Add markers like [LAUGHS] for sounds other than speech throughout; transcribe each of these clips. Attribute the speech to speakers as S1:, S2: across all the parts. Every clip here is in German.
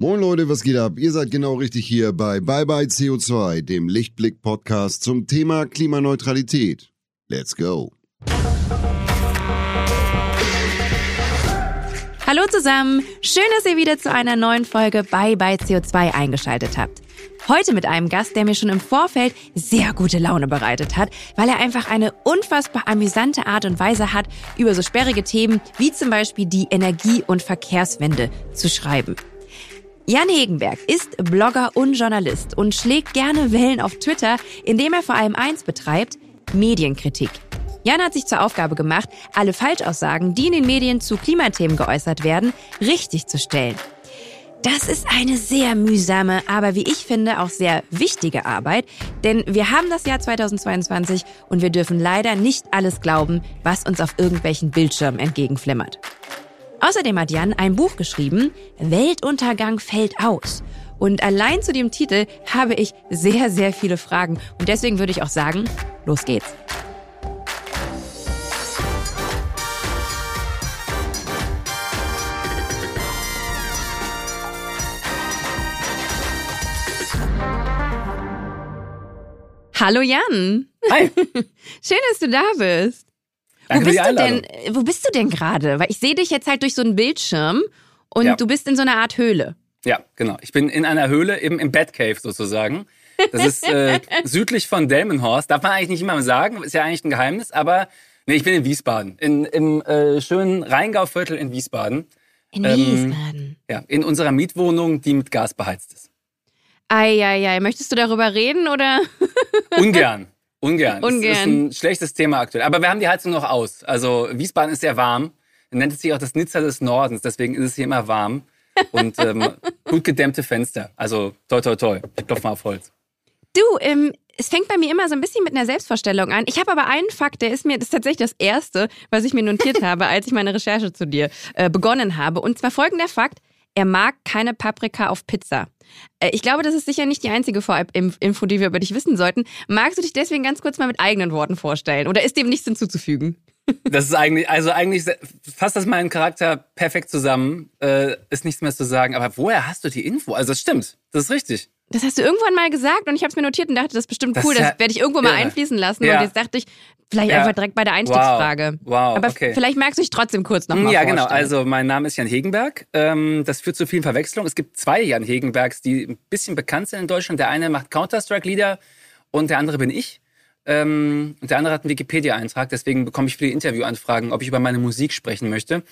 S1: Moin Leute, was geht ab? Ihr seid genau richtig hier bei Bye Bye CO2, dem Lichtblick-Podcast zum Thema Klimaneutralität. Let's go.
S2: Hallo zusammen, schön, dass ihr wieder zu einer neuen Folge Bye Bye CO2 eingeschaltet habt. Heute mit einem Gast, der mir schon im Vorfeld sehr gute Laune bereitet hat, weil er einfach eine unfassbar amüsante Art und Weise hat, über so sperrige Themen wie zum Beispiel die Energie- und Verkehrswende zu schreiben. Jan Hegenberg ist Blogger und Journalist und schlägt gerne Wellen auf Twitter, indem er vor allem eins betreibt, Medienkritik. Jan hat sich zur Aufgabe gemacht, alle Falschaussagen, die in den Medien zu Klimathemen geäußert werden, richtig zu stellen. Das ist eine sehr mühsame, aber wie ich finde auch sehr wichtige Arbeit, denn wir haben das Jahr 2022 und wir dürfen leider nicht alles glauben, was uns auf irgendwelchen Bildschirmen entgegenflimmert. Außerdem hat Jan ein Buch geschrieben, Weltuntergang fällt aus. Und allein zu dem Titel habe ich sehr, sehr viele Fragen. Und deswegen würde ich auch sagen, los geht's. Hallo Jan.
S3: Hi. [LAUGHS]
S2: Schön, dass du da bist.
S3: Danke
S2: wo bist du denn? Wo bist du denn gerade? Weil ich sehe dich jetzt halt durch so einen Bildschirm und
S3: Ja.
S2: du bist in so einer Art Höhle.
S3: Ja, genau. Ich bin in einer Höhle, eben im Batcave sozusagen. Das ist äh, [LAUGHS] südlich von Delmenhorst. Darf man eigentlich nicht immer sagen, ist ja eigentlich ein Geheimnis, aber nee, ich bin in Wiesbaden. In, Im äh, schönen Rheingauviertel in Wiesbaden.
S2: In
S3: Ähm,
S2: Wiesbaden.
S3: Ja, in unserer Mietwohnung, die mit Gas beheizt ist.
S2: Eieiei, möchtest du darüber reden oder?
S3: Ungern. Ungern. Das ist
S2: Ungern.
S3: ein schlechtes Thema aktuell. Aber wir haben die Heizung noch aus. Also Wiesbaden ist sehr warm. Man nennt es sich auch das Nizza des Nordens. Deswegen ist es hier immer warm. Und ähm, [LAUGHS] gut gedämmte Fenster. Also toi toi toi. Ich klopfe mal auf Holz.
S2: Du, ähm, es fängt bei mir immer so ein bisschen mit einer Selbstvorstellung an. Ich habe aber einen Fakt, der ist mir, das ist tatsächlich das erste, was ich mir notiert [LAUGHS] habe, als ich meine Recherche zu dir äh, begonnen habe. Und zwar folgender Fakt. Er mag keine Paprika auf Pizza. Äh, Ich glaube, das ist sicher nicht die einzige Vorab-Info, die wir über dich wissen sollten. Magst du dich deswegen ganz kurz mal mit eigenen Worten vorstellen? Oder ist dem nichts hinzuzufügen? [LAUGHS]
S3: Das ist eigentlich, also eigentlich fasst das meinen Charakter perfekt zusammen. Äh, ist nichts mehr zu sagen. Aber woher hast du die Info? Also das stimmt. Das ist richtig.
S2: Das hast du irgendwann mal gesagt und ich habe es mir notiert und dachte, das ist bestimmt
S3: Das
S2: cool,
S3: ist
S2: das
S3: ja
S2: werde ich irgendwo mal
S3: irre.
S2: einfließen lassen.
S3: Ja.
S2: Und jetzt dachte ich, vielleicht
S3: Ja.
S2: einfach direkt bei der Einstiegsfrage.
S3: Wow. Wow,
S2: Aber
S3: okay.
S2: vielleicht magst du dich trotzdem kurz nochmal
S3: Ja,
S2: vorstellen.
S3: genau. Also mein Name ist Jan Hegenberg. Ähm, das führt zu vielen Verwechslungen. Es gibt zwei Jan Hegenbergs, die ein bisschen bekannt sind in Deutschland. Der eine macht Counter-Strike-Lieder und der andere bin ich. Ähm, und der andere hat einen Wikipedia-Eintrag. Deswegen bekomme ich viele Interviewanfragen, ob ich über meine Musik sprechen möchte.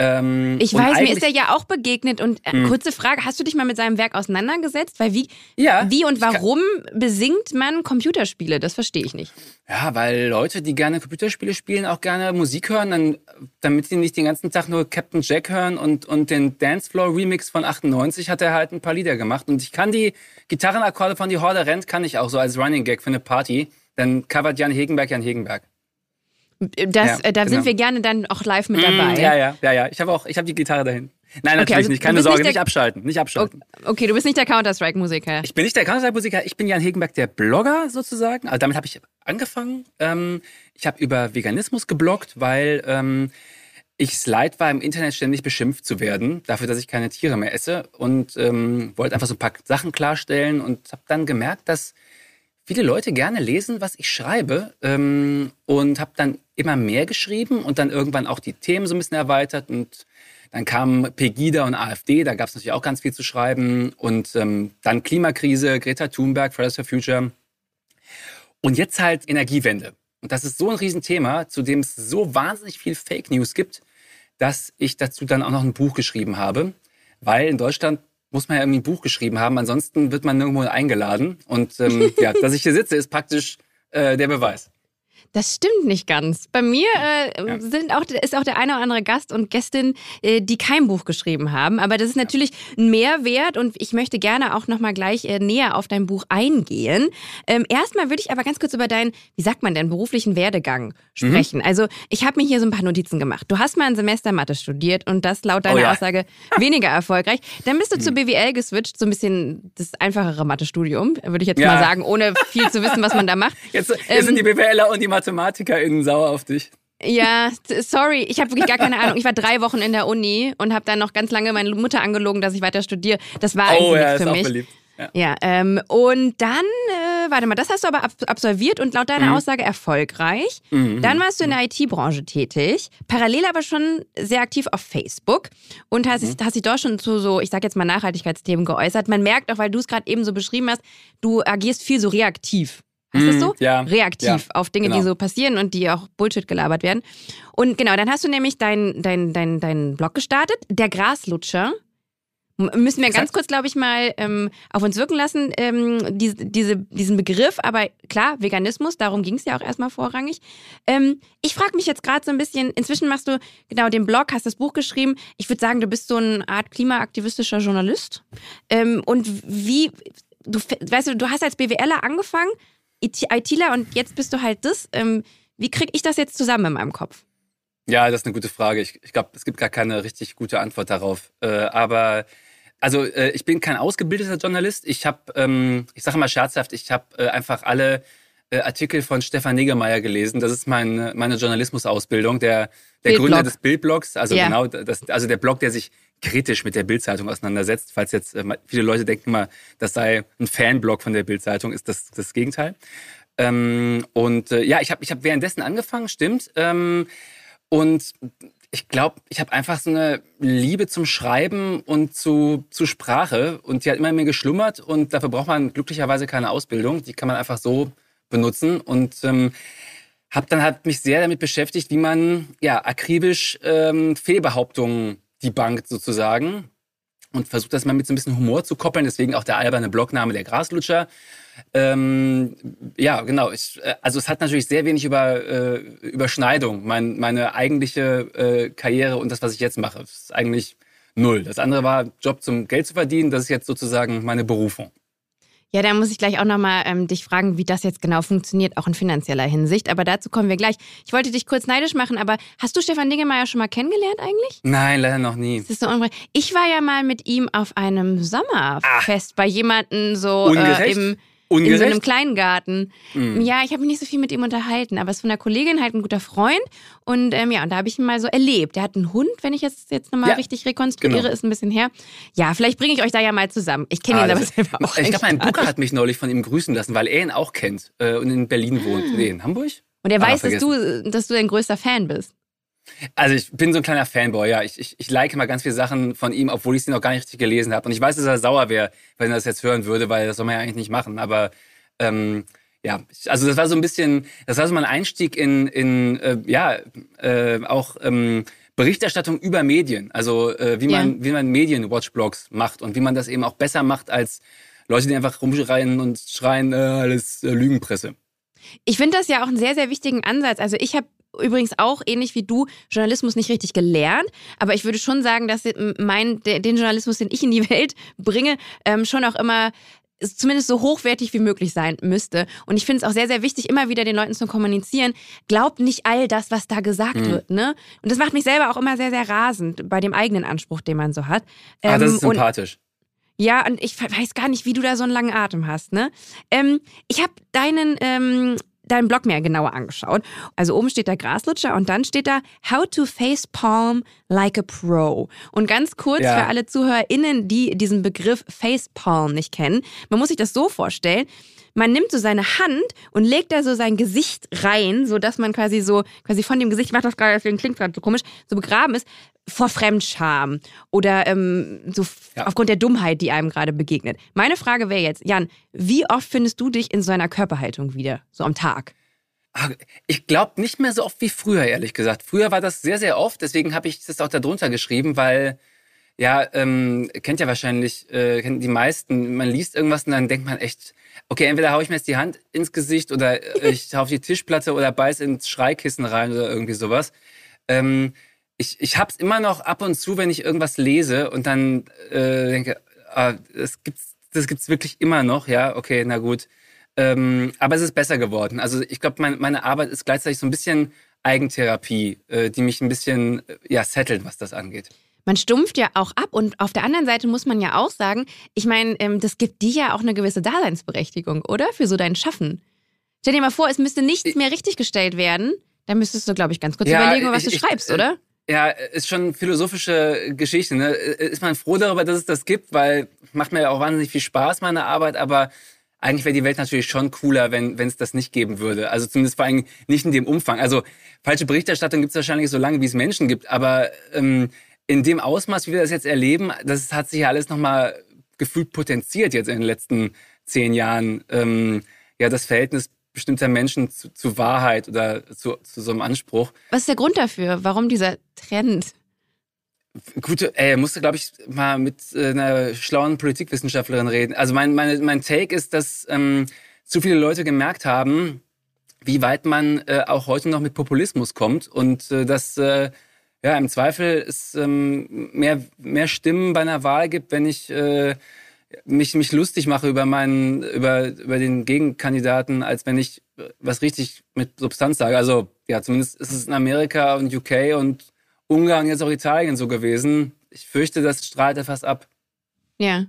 S3: Ähm,
S2: Ich weiß, mir ist er ja auch begegnet. Und äh, kurze Frage, hast du dich mal mit seinem Werk auseinandergesetzt? Weil wie,
S3: Ja,
S2: wie und warum besingt man Computerspiele? Das verstehe ich nicht.
S3: Ja, weil Leute, die gerne Computerspiele spielen, auch gerne Musik hören, dann, damit sie nicht den ganzen Tag nur Captain Jack hören und, und den Dancefloor Remix von 98 hat er halt ein paar Lieder gemacht. Und ich kann die Gitarrenakkorde von Die Horde rennt, kann ich auch so als Running Gag für eine Party. Dann covert Jan Hegenberg Jan Hegenberg.
S2: Das,
S3: Ja,
S2: äh, da
S3: genau.
S2: sind wir gerne dann auch live mit dabei.
S3: Mm, ja, ja, ja, ja. Ich habe auch, ich habe die Gitarre dahin. Nein, natürlich
S2: also
S3: nicht. Keine Sorge,
S2: nicht
S3: nicht, abschalten, nicht abschalten.
S2: Okay, du bist nicht der Counter-Strike-Musiker.
S3: Ich bin nicht der Counter-Musiker, ich bin Jan Hegenberg, der Blogger sozusagen. Also damit habe ich angefangen. Ähm, ich habe über Veganismus gebloggt, weil ähm, ich es leid war, im Internet ständig beschimpft zu werden, dafür, dass ich keine Tiere mehr esse. Und ähm, wollte einfach so ein paar Sachen klarstellen und habe dann gemerkt, dass viele Leute gerne lesen, was ich schreibe. Ähm, und habe dann immer mehr geschrieben und dann irgendwann auch die Themen so ein bisschen erweitert. Und dann kamen Pegida und AfD, da gab es natürlich auch ganz viel zu schreiben. Und ähm, dann Klimakrise, Greta Thunberg, Fridays for Future. Und jetzt halt Energiewende. Und das ist so ein Riesenthema, zu dem es so wahnsinnig viel Fake News gibt, dass ich dazu dann auch noch ein Buch geschrieben habe. Weil in Deutschland muss man ja irgendwie ein Buch geschrieben haben, ansonsten wird man nirgendwo eingeladen. Und ähm, [LAUGHS] ja, dass ich hier sitze, ist praktisch äh, der Beweis.
S2: Das stimmt nicht ganz. Bei mir äh,
S3: Ja.
S2: sind auch, ist auch der eine oder andere Gast und Gästin, äh, die kein Buch geschrieben haben. Aber das ist natürlich ein Mehrwert und ich möchte gerne auch nochmal gleich äh, näher auf dein Buch eingehen. Ähm, erstmal würde ich aber ganz kurz über deinen, wie sagt man denn, beruflichen Werdegang sprechen. Also ich habe mir hier so ein paar Notizen gemacht. Du hast mal ein Semester Mathe studiert und das laut deiner
S3: Oh ja.
S2: Aussage [LAUGHS] weniger erfolgreich. Dann bist du zur BWL geswitcht, so ein bisschen das einfachere Mathestudium, würde ich jetzt
S3: Ja.
S2: mal sagen, ohne viel zu wissen, was man da macht.
S3: Jetzt, jetzt
S2: Ähm,
S3: sind die BWLer und die MathematikerInnen sauer auf dich.
S2: Ja, sorry, ich habe wirklich gar keine Ahnung. Ich war drei Wochen in der Uni und habe dann noch ganz lange meine Mutter angelogen, dass ich weiter studiere. Das war
S3: oh,
S2: irgendwie
S3: ja,
S2: nichts
S3: ist
S2: für
S3: auch
S2: mich.
S3: beliebt. Ja.
S2: Ja, ähm, und dann, äh, warte mal, das hast du aber ab absolviert und laut deiner
S3: Mhm.
S2: Aussage erfolgreich.
S3: Mhm.
S2: Dann warst du in der IT-Branche tätig, parallel aber schon sehr aktiv auf Facebook und hast,
S3: Mhm.
S2: hast dich dort schon zu so, ich sag jetzt mal Nachhaltigkeitsthemen geäußert. Man merkt auch, weil du es gerade eben so beschrieben hast, du agierst viel so reaktiv. Heißt das
S3: Mhm,
S2: so?
S3: ja.
S2: Reaktiv
S3: Ja,
S2: auf Dinge, die
S3: genau.
S2: so passieren und die auch Bullshit gelabert werden. Und genau, dann hast du nämlich deinen dein, dein, dein Blog gestartet, der Graslutscher. Müssen wir ganz
S3: Exakt.
S2: kurz, glaube ich, mal ähm, auf uns wirken lassen, ähm, diese, diese, diesen Begriff. Aber klar, Veganismus, darum ging es ja auch erstmal vorrangig. Ähm, ich frage mich jetzt gerade so ein bisschen, inzwischen machst du genau den Blog, hast das Buch geschrieben. Ich würde sagen, du bist so eine Art klimaaktivistischer Journalist. Ähm, und wie, du, weißt du, du hast als BWLer angefangen, ITler und jetzt bist du halt das. Ähm, wie kriege ich das jetzt zusammen in meinem Kopf?
S3: Ja, das ist eine gute Frage. Ich, ich glaube, es gibt gar keine richtig gute Antwort darauf. Äh, aber also äh, ich bin kein ausgebildeter Journalist. Ich habe, ähm, ich sage mal scherzhaft, ich habe äh, einfach alle äh, Artikel von Stefan Negermeier gelesen. Das ist mein, meine Journalismusausbildung. Der, der
S2: Bildblog.
S3: Gründer des Bildblogs, also
S2: Ja.
S3: genau, das, also der Blog, der sich kritisch mit der Bildzeitung auseinandersetzt. Falls jetzt äh, viele Leute denken mal, das sei ein Fanblog von der Bildzeitung, ist das das Gegenteil. Ähm, und äh, ja, ich habe ich hab währenddessen angefangen, stimmt. Ähm, und ich glaube, ich habe einfach so eine Liebe zum Schreiben und zu, zu Sprache und die hat immer in mir geschlummert und dafür braucht man glücklicherweise keine Ausbildung. Die kann man einfach so benutzen und ähm, habe dann halt mich sehr damit beschäftigt, wie man ja akribisch ähm, Fehlbehauptungen debunked sozusagen und versucht das mal mit so ein bisschen Humor zu koppeln. Deswegen auch der alberne Blogname der Graslutscher. Ähm, ja, genau. Ich, äh, also es hat natürlich sehr wenig über äh, Überschneidung. Mein, meine eigentliche äh, Karriere und das, was ich jetzt mache, ist eigentlich null. Das andere war Job zum Geld zu verdienen. Das ist jetzt sozusagen meine Berufung.
S2: Ja, da muss ich gleich auch nochmal ähm, dich fragen, wie das jetzt genau funktioniert, auch in finanzieller Hinsicht. Aber dazu kommen wir gleich. Ich wollte dich kurz neidisch machen, aber hast du Stefan Dingemeier schon mal kennengelernt eigentlich?
S3: Nein, leider noch nie.
S2: Das ist so ich war ja mal mit ihm auf einem Sommerfest bei jemandem so äh,
S3: Ungerecht?
S2: in so einem Kleingarten.
S3: Mm.
S2: Ja, ich habe mich nicht so viel mit ihm unterhalten, aber es ist von der Kollegin halt ein guter Freund. Und ähm, ja, und da habe ich ihn mal so erlebt. Der hat einen Hund, wenn ich jetzt, jetzt nochmal
S3: Ja,
S2: richtig rekonstruiere,
S3: genau.
S2: ist ein bisschen her. Ja, vielleicht bringe ich euch da ja mal zusammen. Ich kenne ihn
S3: Ah,
S2: aber
S3: das-
S2: selber auch
S3: ich glaube, mein Booker hat mich neulich von ihm grüßen lassen, weil er ihn auch kennt äh, und in Berlin wohnt. Nee, in Hamburg?
S2: Und er
S3: Ah,
S2: weiß, dass du, dass du ein größter Fan bist.
S3: Also ich bin so ein kleiner Fanboy, ja. Ich, ich, ich like mal ganz viele Sachen von ihm, obwohl ich sie noch gar nicht richtig gelesen habe. Und ich weiß, dass er sauer wäre, wenn er das jetzt hören würde, weil das soll man ja eigentlich nicht machen. Aber ähm, ja, also das war so ein bisschen, das war so mein Einstieg in, in äh, ja, äh, auch ähm, Berichterstattung über Medien. Also äh, wie man, wie man Medien-Watchblogs macht und wie man das eben auch besser macht als Leute, die einfach rumschreien und schreien, äh, alles äh, Lügenpresse.
S2: Ich finde das ja auch einen sehr, sehr wichtigen Ansatz. Also ich habe übrigens auch, ähnlich wie du, Journalismus nicht richtig gelernt. Aber ich würde schon sagen, dass mein, den Journalismus, den ich in die [LAUGHS] Welt bringe, ähm, schon auch immer zumindest so hochwertig wie möglich sein müsste. Und ich finde es auch sehr, sehr wichtig, immer wieder den Leuten zu kommunizieren. Glaubt nicht all das, was da gesagt
S3: Mhm.
S2: wird. Ne? Und das macht mich selber auch immer sehr, sehr rasend bei dem eigenen Anspruch, den man so hat.
S3: Ah, das
S2: Ähm,
S3: ist sympathisch.
S2: ja, und ich weiß gar nicht, wie du da so einen langen Atem hast, ne? Ähm, ich habe deinen, ähm, deinen Blog mir genauer angeschaut. Also oben steht da Graslutscher und dann steht da How to face palm like a pro. Und ganz kurz
S3: Ja.
S2: für alle ZuhörerInnen, die diesen Begriff Facepalm nicht kennen. Man muss sich das so vorstellen. Man nimmt so seine Hand und legt da so sein Gesicht rein, so dass man quasi so, quasi von dem Gesicht, ich mach das gerade, deswegen klingt gerade so komisch, so begraben ist, vor Fremdscham oder ähm, so
S3: Ja.
S2: aufgrund der Dummheit, die einem gerade begegnet. Meine Frage wäre jetzt, Jan, wie oft findest du dich in so einer Körperhaltung wieder, so am Tag?
S3: Ah, Ich glaube nicht mehr so oft wie früher, ehrlich gesagt. Früher war das sehr, sehr oft, deswegen habe ich das auch darunter geschrieben, weil, ja, ähm, kennt ja wahrscheinlich, äh, kennen die meisten, man liest irgendwas und dann denkt man echt, okay, entweder haue ich mir jetzt die Hand ins Gesicht oder äh, ich [LAUGHS] hau auf die Tischplatte oder beiß ins Schreikissen rein oder irgendwie sowas. Ähm, ich ich hab's immer noch ab und zu, wenn ich irgendwas lese und dann äh, denke, ah, das gibt's, das gibt's wirklich immer noch, ja, okay, na gut. Ähm, aber es ist besser geworden. Also ich glaube, mein, meine Arbeit ist gleichzeitig so ein bisschen Eigentherapie, äh, die mich ein bisschen äh, ja, settelt, was das angeht.
S2: Man stumpft ja auch ab und auf der anderen Seite muss man ja auch sagen, ich meine, ähm, das gibt dir ja auch eine gewisse Daseinsberechtigung, oder? Für so dein Schaffen. Stell dir mal vor, es müsste nichts mehr richtiggestellt werden, Da müsstest du, glaube ich, ganz kurz ja, überlegen, was ich, du schreibst, ich, oder?
S3: Ja, ist schon philosophische Geschichte. Ne? Ist man froh darüber, dass es das gibt, weil macht mir ja auch wahnsinnig viel Spaß, meine Arbeit, aber eigentlich wäre die Welt natürlich schon cooler, wenn es das nicht geben würde. Also zumindest vor allem nicht in dem Umfang. Also falsche Berichterstattung gibt es wahrscheinlich so lange, wie es Menschen gibt, aber ähm, in dem Ausmaß, wie wir das jetzt erleben, das hat sich ja alles nochmal gefühlt potenziert jetzt in den letzten zehn Jahren. Ähm, ja, das Verhältnis bestimmter Menschen zu, zu Wahrheit oder zu, zu so einem Anspruch.
S2: Was ist der Grund dafür? Warum dieser Trend?
S3: Gute, ey, musste, glaube ich, mal mit äh, einer schlauen Politikwissenschaftlerin reden. Also mein, meine, mein Take ist, dass ähm, zu viele Leute gemerkt haben, wie weit man äh, auch heute noch mit Populismus kommt und äh, dass äh, ja im Zweifel es ähm, mehr, mehr Stimmen bei einer Wahl gibt, wenn ich äh, mich, mich lustig mache über meinen, über, über den Gegenkandidaten, als wenn ich was richtig mit Substanz sage. Also, ja, zumindest ist es in Amerika und UK und Ungarn, jetzt auch Italien so gewesen. Ich fürchte, das strahlt etwas ab.
S2: Ja.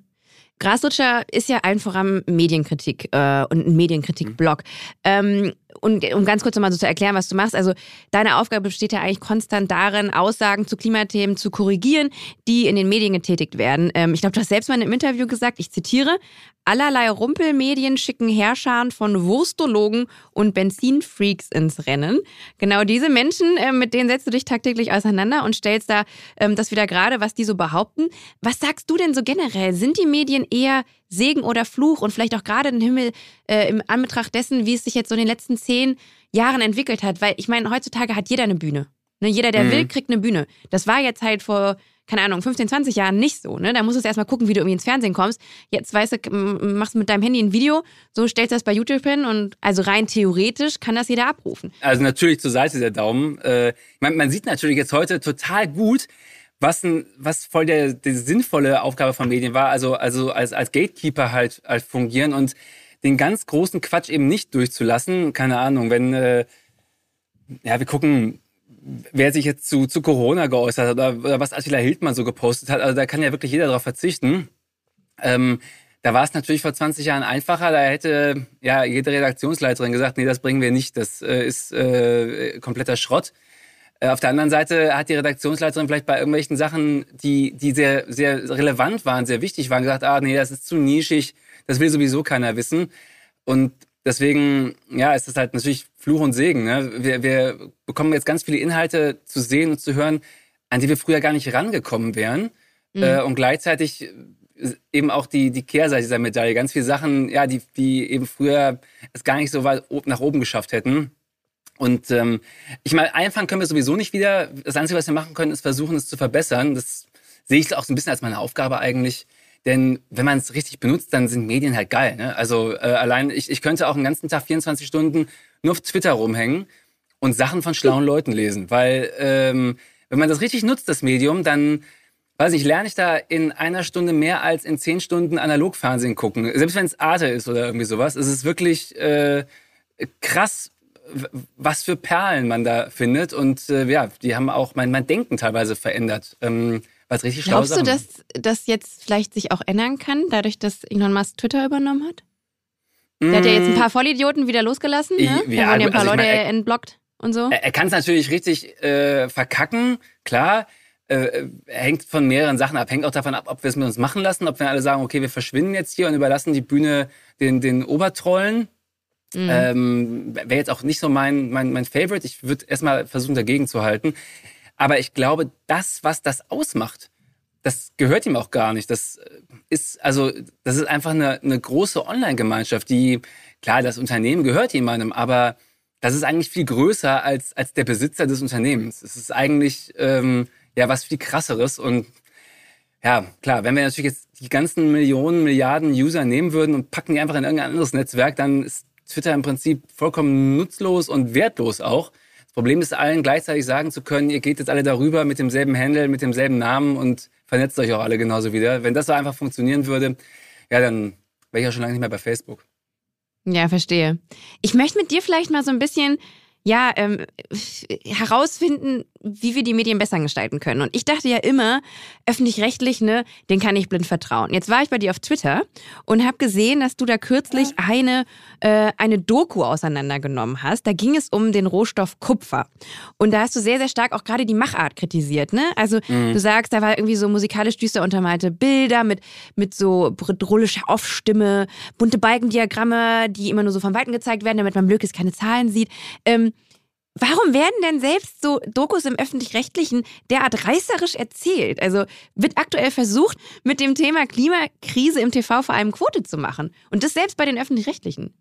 S2: Graslutscher ist ja allen voran Medienkritik äh, und ein Medienkritik-Blog. Ähm, und um ganz kurz nochmal so zu erklären, was du machst, also deine Aufgabe besteht ja eigentlich konstant darin, Aussagen zu Klimathemen zu korrigieren, die in den Medien getätigt werden. Ähm, ich glaube, du hast selbst mal im Interview gesagt, ich zitiere, allerlei Rumpelmedien schicken Herrschern von Wurstologen und Benzinfreaks ins Rennen. Genau diese Menschen, äh, mit denen setzt du dich tagtäglich auseinander und stellst da ähm, das wieder gerade, was die so behaupten. Was sagst du denn so generell? Sind die Medien eher Segen oder Fluch und vielleicht auch gerade den Himmel äh, im Anbetracht dessen, wie es sich jetzt so in den letzten zehn Jahren entwickelt hat. Weil ich meine, heutzutage hat jeder eine Bühne. Ne, jeder, der mhm. will, kriegt eine Bühne. Das war jetzt halt vor, keine Ahnung, 15, 20 Jahren nicht so. Ne? Da musst du erstmal gucken, wie du irgendwie ins Fernsehen kommst. Jetzt weißt du, machst du mit deinem Handy ein Video, so stellst du das bei YouTube hin und also rein theoretisch kann das jeder abrufen.
S3: Also natürlich zur Seite der Daumen. Äh, man, man sieht natürlich jetzt heute total gut, was, ein, was voll der, die sinnvolle Aufgabe von Medien war, also, also als, als Gatekeeper halt, halt fungieren und den ganz großen Quatsch eben nicht durchzulassen. Keine Ahnung, wenn, äh, ja, wir gucken, wer sich jetzt zu, zu Corona geäußert hat oder, oder was Attila Hildmann so gepostet hat, also da kann ja wirklich jeder darauf verzichten. Ähm, da war es natürlich vor 20 Jahren einfacher. Da hätte ja jede Redaktionsleiterin gesagt, nee, das bringen wir nicht, das äh, ist äh, kompletter Schrott. Äh, auf der anderen Seite hat die Redaktionsleiterin vielleicht bei irgendwelchen Sachen, die, die sehr, sehr relevant waren, sehr wichtig waren, gesagt, ah, nee, das ist zu nischig, das will sowieso keiner wissen. Und deswegen, ja, ist das halt natürlich Fluch und Segen. Ne? Wir, wir bekommen jetzt ganz viele Inhalte zu sehen und zu hören, an die wir früher gar nicht rangekommen wären. Mhm. Äh, und gleichzeitig eben auch die, die Kehrseite dieser Medaille. Ganz viele Sachen, ja, die, die eben früher es gar nicht so weit nach oben geschafft hätten. Und ähm, ich meine, einfangen können wir sowieso nicht wieder. Das Einzige, was wir machen können, ist versuchen, es zu verbessern. Das sehe ich auch so ein bisschen als meine Aufgabe eigentlich. Denn wenn man es richtig benutzt, dann sind Medien halt geil. Ne? Also äh, allein, ich, ich könnte auch den ganzen Tag 24 Stunden nur auf Twitter rumhängen und Sachen von schlauen Leuten lesen. Weil ähm, wenn man das richtig nutzt, das Medium, dann weiß ich, lerne ich da in einer Stunde mehr als in zehn Stunden Analogfernsehen gucken. Selbst wenn es Arte ist oder irgendwie sowas. Es ist wirklich äh, krass, was für Perlen man da findet. Und äh, ja, die haben auch mein, mein Denken teilweise verändert. Ähm, was richtig
S2: Glaubst du, dass das jetzt vielleicht sich auch ändern kann, dadurch, dass Elon Musk Twitter übernommen hat? Der hat ja jetzt ein paar Vollidioten wieder losgelassen, ne? Ja, da wurden ja ein paar also Leute meine, entblockt und so.
S3: Er, er kann es natürlich richtig äh, verkacken, klar. Äh, hängt von mehreren Sachen ab. Hängt auch davon ab, ob wir es mit uns machen lassen, ob wir alle sagen, okay, wir verschwinden jetzt hier und überlassen die Bühne den, den Obertrollen Mhm. Ähm, Wäre jetzt auch nicht so mein, mein, mein Favorite. Ich würde erstmal versuchen, dagegen zu halten. Aber ich glaube, das, was das ausmacht, das gehört ihm auch gar nicht. Das ist, also, das ist einfach eine, eine große Online-Gemeinschaft, die, klar, das Unternehmen gehört jemandem, aber das ist eigentlich viel größer als, als der Besitzer des Unternehmens. Es ist eigentlich, ähm, ja, was viel krasseres und ja, klar, wenn wir natürlich jetzt die ganzen Millionen, Milliarden User nehmen würden und packen die einfach in irgendein anderes Netzwerk, dann ist Twitter im Prinzip vollkommen nutzlos und wertlos auch. Das Problem ist, allen gleichzeitig sagen zu können, ihr geht jetzt alle darüber mit demselben Handle, mit demselben Namen und vernetzt euch auch alle genauso wieder. Wenn das so einfach funktionieren würde, ja, dann wäre ich ja schon lange nicht mehr bei Facebook.
S2: Ja, verstehe. Ich möchte mit dir vielleicht mal so ein bisschen ja, ähm, herausfinden, wie wir die Medien besser gestalten können. Und ich dachte ja immer, öffentlich-rechtlich, ne, den kann ich blind vertrauen. Jetzt war ich bei dir auf Twitter und habe gesehen, dass du da kürzlich eine, äh, eine Doku auseinandergenommen hast. Da ging es um den Rohstoff Kupfer. Und da hast du sehr, sehr stark auch gerade die Machart kritisiert, ne? Also mhm. du sagst, da war irgendwie so musikalisch düster untermalte Bilder mit, mit so brüllischer Aufstimme, bunte Balkendiagramme, die immer nur so von Weitem gezeigt werden, damit man möglichst keine Zahlen sieht. Ähm, Warum werden denn selbst so Dokus im öffentlich-rechtlichen derart reißerisch erzählt? Also wird aktuell versucht, mit dem Thema Klimakrise im TV vor allem Quote zu machen. Und das selbst bei den öffentlich-rechtlichen.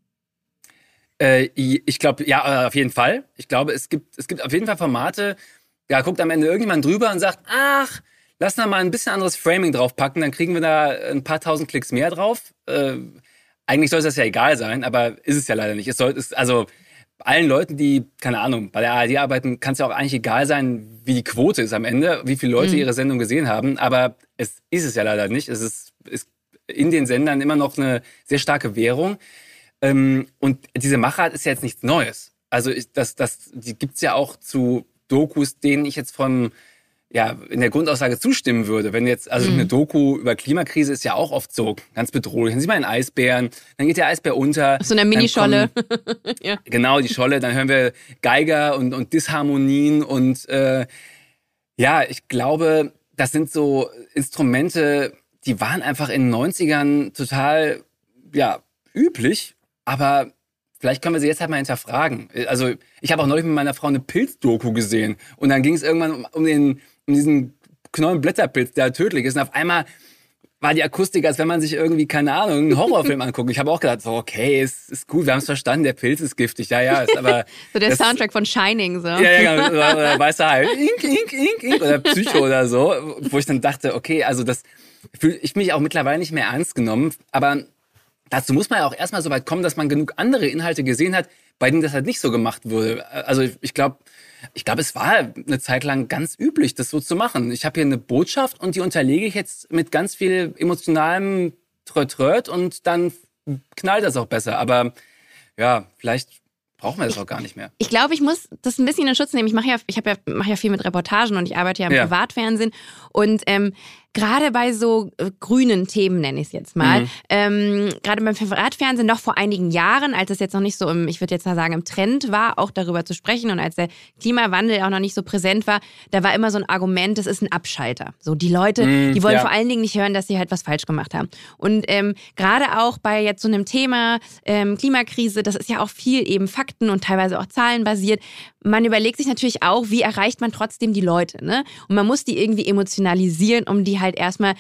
S3: Äh, ich glaube, ja, äh, auf jeden Fall. Ich glaube, es gibt, es gibt auf jeden Fall Formate, da guckt am Ende irgendjemand drüber und sagt, ach, lass da mal ein bisschen anderes Framing draufpacken, dann kriegen wir da ein paar tausend Klicks mehr drauf. Äh, eigentlich soll es das ja egal sein, aber ist es ja leider nicht. Es soll, es, also allen Leuten, die, keine Ahnung, bei der ARD arbeiten, kann es ja auch eigentlich egal sein, wie die Quote ist am Ende, wie viele Leute mhm. ihre Sendung gesehen haben. Aber es ist es ja leider nicht. Es ist, ist in den Sendern immer noch eine sehr starke Währung. Ähm, und diese Machart ist ja jetzt nichts Neues. Also ich, das, das, die gibt's ja auch zu Dokus, denen ich jetzt von ja, in der Grundaussage zustimmen würde. Wenn jetzt, also mhm. eine Doku über Klimakrise ist ja auch oft so ganz bedrohlich. Dann sieht man einen Eisbären, dann geht der Eisbär unter.
S2: So eine Minischolle. [LAUGHS]
S3: ja. Genau, die Scholle. Dann hören wir Geiger und, und Disharmonien und äh, ja, ich glaube, das sind so Instrumente, die waren einfach in den 90ern total, ja, üblich, aber Vielleicht können wir sie jetzt halt mal hinterfragen. Also ich habe auch neulich mit meiner Frau eine Pilzdoku gesehen und dann ging es irgendwann um, um den diesen Knollenblätterpilz, der tödlich ist. Und auf einmal war die Akustik, als wenn man sich irgendwie, keine Ahnung, einen Horrorfilm [LAUGHS] anguckt. Ich habe auch gedacht, so, okay, ist, ist gut, wir haben es verstanden, der Pilz ist giftig. Ja, ja, ist aber. [LAUGHS]
S2: so der das, Soundtrack von Shining, so.
S3: Ja, ja, genau. oder [LAUGHS] weißer Hai, ink, ink, ink, ink, oder Psycho oder so, wo ich dann dachte, okay, also das fühle ich mich auch mittlerweile nicht mehr ernst genommen. Aber dazu muss man ja auch erstmal so weit kommen, dass man genug andere Inhalte gesehen hat, bei denen das halt nicht so gemacht wurde. Also ich glaube, ich glaube, es war eine Zeit lang ganz üblich, das so zu machen. Ich habe hier eine Botschaft und die unterlege ich jetzt mit ganz viel emotionalem Trötröt und dann knallt das auch besser. Aber ja, vielleicht brauchen wir das auch gar nicht mehr.
S2: Ich glaube, ich muss das ein bisschen in Schutz nehmen. Ich mache ja, ich ja, mache ja viel mit Reportagen und ich arbeite ja im ja. Privatfernsehen und ähm, gerade bei so äh, grünen Themen, nenne ich es jetzt mal, mhm. ähm, gerade beim Privatfernsehen noch vor einigen Jahren, als es jetzt noch nicht so im, ich würde jetzt mal sagen, im Trend war, auch darüber zu sprechen und als der Klimawandel auch noch nicht so präsent war, da war immer so ein Argument, das ist ein Abschalter. So die Leute, mhm, die wollen ja. vor allen Dingen nicht hören, dass sie halt was falsch gemacht haben. Und ähm, gerade auch bei jetzt so einem Thema ähm, Klimakrise, das ist ja auch viel eben Fakten und teilweise auch zahlenbasiert. Man überlegt sich natürlich auch, wie erreicht man trotzdem die Leute, ne? Und man muss die irgendwie emotionalisieren, um die halt erstmal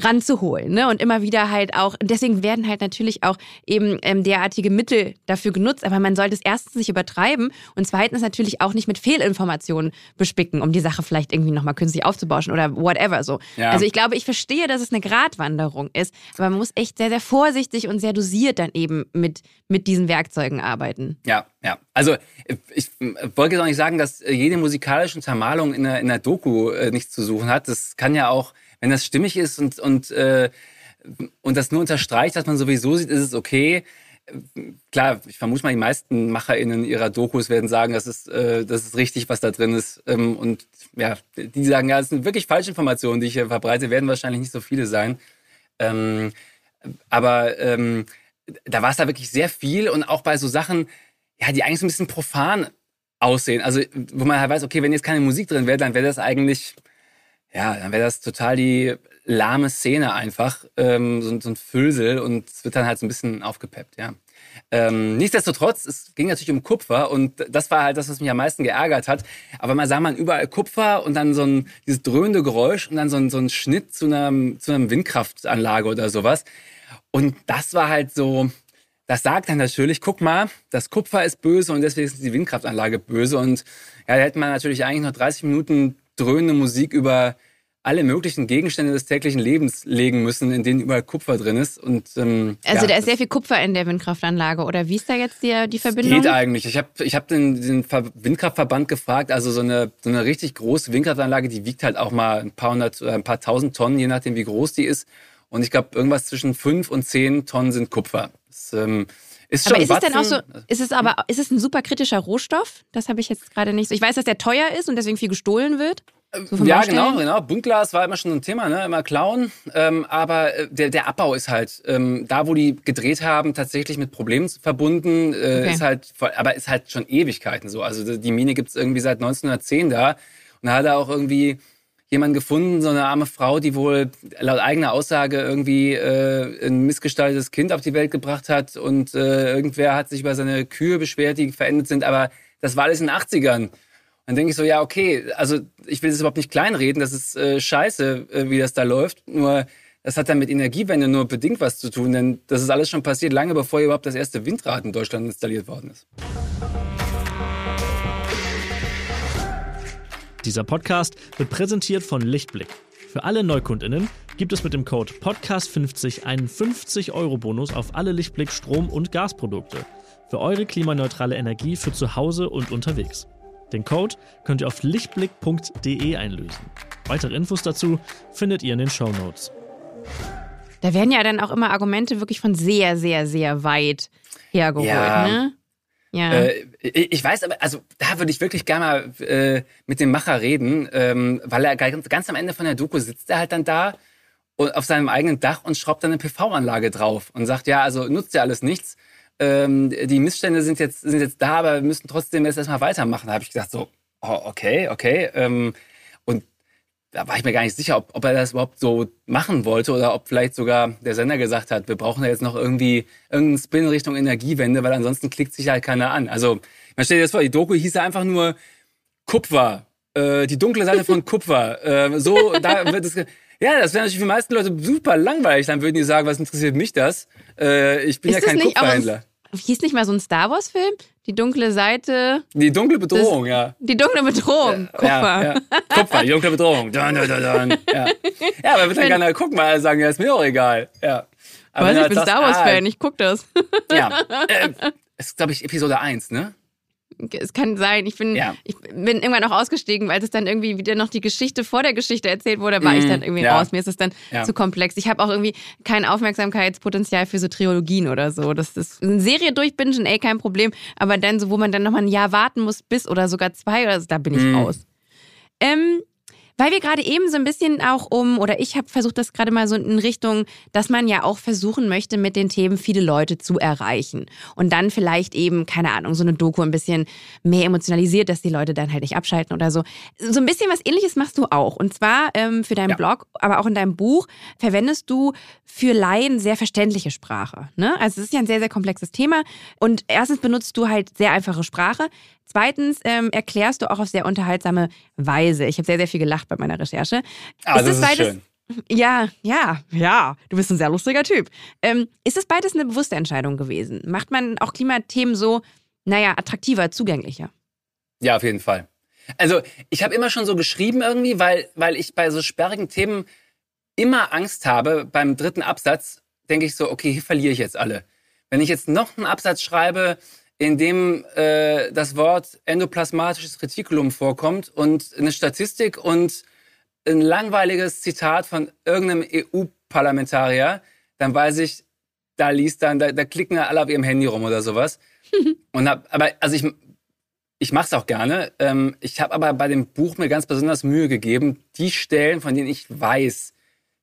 S2: ranzuholen. Ne? Und immer wieder halt auch, deswegen werden halt natürlich auch eben ähm, derartige Mittel dafür genutzt, aber man sollte es erstens nicht übertreiben und zweitens natürlich auch nicht mit Fehlinformationen bespicken, um die Sache vielleicht irgendwie nochmal künstlich aufzubauschen oder whatever so. Ja. Also ich glaube, ich verstehe, dass es eine Gratwanderung ist, aber man muss echt sehr, sehr vorsichtig und sehr dosiert dann eben mit, mit diesen Werkzeugen arbeiten.
S3: Ja, ja. Also ich wollte jetzt auch nicht sagen, dass jede musikalische Zermalung in der, in der Doku äh, nichts zu suchen hat. Das kann ja auch wenn das stimmig ist und, und, äh, und das nur unterstreicht, was man sowieso sieht, ist es okay. Klar, ich vermute mal, die meisten MacherInnen ihrer Dokus werden sagen, das ist, äh, das ist richtig, was da drin ist. Ähm, und ja, die sagen, ja, das sind wirklich falsche Informationen, die ich hier verbreite, werden wahrscheinlich nicht so viele sein. Ähm, aber ähm, da war es da wirklich sehr viel und auch bei so Sachen, ja, die eigentlich so ein bisschen profan aussehen. Also, wo man halt weiß, okay, wenn jetzt keine Musik drin wäre, dann wäre das eigentlich ja, dann wäre das total die lahme Szene einfach, ähm, so, so, ein Füllsel und es wird dann halt so ein bisschen aufgepeppt, ja. Ähm, nichtsdestotrotz, es ging natürlich um Kupfer und das war halt das, was mich am meisten geärgert hat. Aber man sah man überall Kupfer und dann so ein dieses dröhnende Geräusch und dann so ein, so ein Schnitt zu einer, zu einer Windkraftanlage oder sowas. Und das war halt so, das sagt dann natürlich, guck mal, das Kupfer ist böse und deswegen ist die Windkraftanlage böse. Und ja, da hätte man natürlich eigentlich noch 30 Minuten dröhnende Musik über alle möglichen Gegenstände des täglichen Lebens legen müssen, in denen überall Kupfer drin ist. Und, ähm,
S2: also ja, da ist sehr viel Kupfer in der Windkraftanlage, oder wie ist da jetzt die, die Verbindung?
S3: Geht eigentlich. Ich habe ich hab den, den Windkraftverband gefragt, also so eine, so eine richtig große Windkraftanlage, die wiegt halt auch mal ein paar hundert oder ein paar tausend Tonnen, je nachdem wie groß die ist. Und ich glaube, irgendwas zwischen fünf und zehn Tonnen sind Kupfer. Das, ähm, Ist
S2: aber ist es denn auch so, ist es aber, ist es ein super kritischer Rohstoff? Das habe ich jetzt gerade nicht so. Ich weiß, dass der teuer ist und deswegen viel gestohlen wird. So vom
S3: ja,
S2: Baustellen.
S3: genau, genau. Buntglas war immer schon ein Thema, ne? immer klauen. Ähm, aber äh, der, der Abbau ist halt, ähm, da wo die gedreht haben, tatsächlich mit Problemen verbunden. Äh,
S2: Okay.
S3: ist halt, aber ist halt schon Ewigkeiten so. Also die Mine gibt's irgendwie seit 1910 da. Und da hat er auch irgendwie jemand gefunden, so eine arme Frau, die wohl laut eigener Aussage irgendwie äh, ein missgestaltetes Kind auf die Welt gebracht hat. Und äh, irgendwer hat sich über seine Kühe beschwert, die verendet sind. Aber das war alles in den 80ern. Dann denke ich so, ja, okay, also ich will das überhaupt nicht kleinreden, das ist äh, scheiße, äh, wie das da läuft. Nur das hat dann mit Energiewende nur bedingt was zu tun, denn das ist alles schon passiert, lange bevor überhaupt das erste Windrad in Deutschland installiert worden ist.
S4: Dieser Podcast wird präsentiert von Lichtblick. Für alle NeukundInnen gibt es mit dem Code Podcast50 einen 50-Euro-Bonus auf alle Lichtblick Strom- und Gasprodukte. Für eure klimaneutrale Energie für zu Hause und unterwegs. Den Code könnt ihr auf lichtblick.de einlösen. Weitere Infos dazu findet ihr in den Show Notes.
S2: Da werden ja dann auch immer Argumente wirklich von sehr, sehr, sehr weit hergeholt,
S3: Ja.
S2: ne? Ja.
S3: Äh, ich weiß aber, also da würde ich wirklich gerne mal äh, mit dem Macher reden, ähm, weil er ganz, ganz am Ende von der Doku sitzt er halt dann da und auf seinem eigenen Dach und schraubt dann eine PV-Anlage drauf und sagt, ja, also nutzt ja alles nichts. Ähm, die Missstände sind jetzt, sind jetzt da, aber wir müssen trotzdem jetzt erstmal weitermachen. Da habe ich gesagt, so, oh, okay, okay. Ähm, da war ich mir gar nicht sicher, ob, ob er das überhaupt so machen wollte oder ob vielleicht sogar der Sender gesagt hat, wir brauchen da jetzt noch irgendwie irgendeinen Spin in Richtung Energiewende, weil ansonsten klickt sich halt keiner an. Also, man stellt sich das vor, die Doku hieß ja einfach nur Kupfer, äh, die dunkle Seite von Kupfer. Äh, so, da wird es. Ja, das wäre natürlich für die meisten Leute super langweilig. Dann würden die sagen, was interessiert mich das? Äh, ich bin
S2: Ist
S3: ja kein Kupferhändler.
S2: Hieß nicht mal so ein Star Wars-Film? Die dunkle Seite,
S3: Die dunkle Bedrohung, ja.
S2: die dunkle Bedrohung, Kupfer.
S3: Ja, ja. Kupfer, die dunkle Bedrohung. [LAUGHS] Dun, dun, dun. Ja. ja, aber wird dann keiner gucken, weil alle sagen, ja, ist mir auch egal. Ja. Aber
S2: Weiß, ich bin
S3: sagst,
S2: Star Wars-Fan, ich guck das.
S3: Ah, ja. [LAUGHS] Äh, ist, glaube ich, Episode 1, ne?
S2: Es kann sein. Ich bin,
S3: Ja.
S2: ich bin irgendwann auch ausgestiegen, weil es dann irgendwie wieder noch die Geschichte vor der Geschichte erzählt wurde, war ich
S3: Mhm,
S2: dann irgendwie
S3: ja.
S2: raus. Mir ist es dann
S3: Ja.
S2: zu komplex. Ich habe auch irgendwie kein Aufmerksamkeitspotenzial für so Trilogien oder so. Das ist eine Serie durchbingen, ey, kein Problem. Aber dann so, wo man dann nochmal ein Jahr warten muss, bis oder sogar zwei oder so, da bin ich
S3: Mhm.
S2: raus. Ähm, weil wir gerade eben so ein bisschen auch um, oder ich habe versucht, das gerade mal so in Richtung, dass man ja auch versuchen möchte, mit den Themen viele Leute zu erreichen. Und dann vielleicht eben, keine Ahnung, so eine Doku ein bisschen mehr emotionalisiert, dass die Leute dann halt nicht abschalten oder so. So ein bisschen was ähnliches machst du auch. Und zwar ähm, für deinen
S3: Ja.
S2: Blog, aber auch in deinem Buch verwendest du für Laien sehr verständliche Sprache. Ne? Also es ist ja ein sehr, sehr komplexes Thema. Und erstens benutzt du halt sehr einfache Sprache. Zweitens ähm, erklärst du auch auf sehr unterhaltsame Weise. Ich habe sehr, sehr viel gelacht bei meiner Recherche.
S3: Ah, das ist
S2: beides,
S3: schön.
S2: Ja, ja, ja. Du bist ein sehr lustiger Typ. Ähm, ist es beides eine bewusste Entscheidung gewesen? Macht man auch Klimathemen so, naja, attraktiver, zugänglicher?
S3: Ja, auf jeden Fall. Also, ich habe immer schon so geschrieben irgendwie, weil, weil ich bei so sperrigen Themen immer Angst habe. Beim dritten Absatz denke ich so, okay, hier verliere ich jetzt alle. Wenn ich jetzt noch einen Absatz schreibe, in dem äh, das Wort endoplasmatisches Retikulum vorkommt und eine Statistik und ein langweiliges Zitat von irgendeinem EU-Parlamentarier, dann weiß ich, da liest dann, da, da klicken ja alle auf ihrem Handy rum oder sowas. [LAUGHS] und hab, aber also ich, ich mache es auch gerne. Ähm, ich habe aber bei dem Buch mir ganz besonders Mühe gegeben, die Stellen, von denen ich weiß,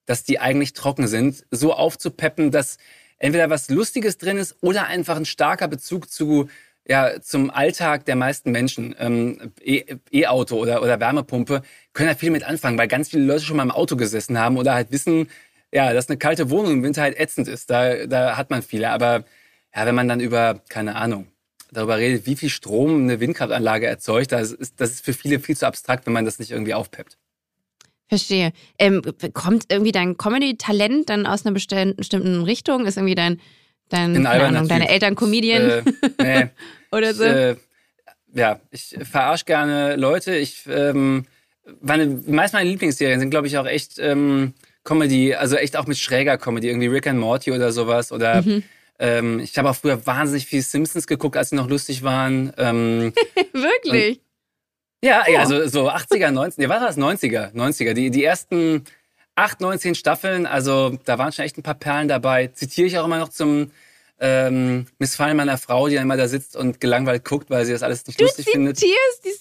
S3: dass die eigentlich trocken sind, so aufzupeppen, dass entweder was Lustiges drin ist oder einfach ein starker Bezug zu ja, zum Alltag der meisten Menschen. Ähm, E- E-Auto oder, oder Wärmepumpe können ja viel mit anfangen, weil ganz viele Leute schon mal im Auto gesessen haben oder halt wissen, ja, dass eine kalte Wohnung im Winter halt ätzend ist. Da, da hat man viele. Aber ja, wenn man dann über, keine Ahnung, darüber redet, wie viel Strom eine Windkraftanlage erzeugt, das ist, das ist für viele viel zu abstrakt, wenn man das nicht irgendwie aufpeppt.
S2: Verstehe. Ähm, kommt irgendwie dein Comedy-Talent dann aus einer bestimmten bestimmten Richtung? Ist irgendwie dein, dein Ahnung, deine. Eltern Comedian
S3: Äh, nee, [LAUGHS]
S2: oder
S3: ich,
S2: so?
S3: äh, ja, ich verarsche gerne Leute. Ich, ähm, meine, meist meine Lieblingsserien sind, glaube ich, auch echt ähm, Comedy, also echt auch mit schräger Comedy, irgendwie Rick and Morty oder sowas. Oder
S2: Mhm.
S3: ähm, ich habe auch früher wahnsinnig viel Simpsons geguckt, als sie noch lustig waren. Ähm, [LAUGHS]
S2: Wirklich?
S3: Ja,
S2: Oh.
S3: ja, also so 80er, 90er, nee, was war das? 90er, 90er. Die, die ersten 8, 9, 10 Staffeln, also da waren schon echt ein paar Perlen dabei. Zitiere ich auch immer noch zum, äh, ähm, missfallen meiner Frau, die dann immer da sitzt und gelangweilt guckt, weil sie das alles nicht
S2: du
S3: lustig findet.
S2: zitierst die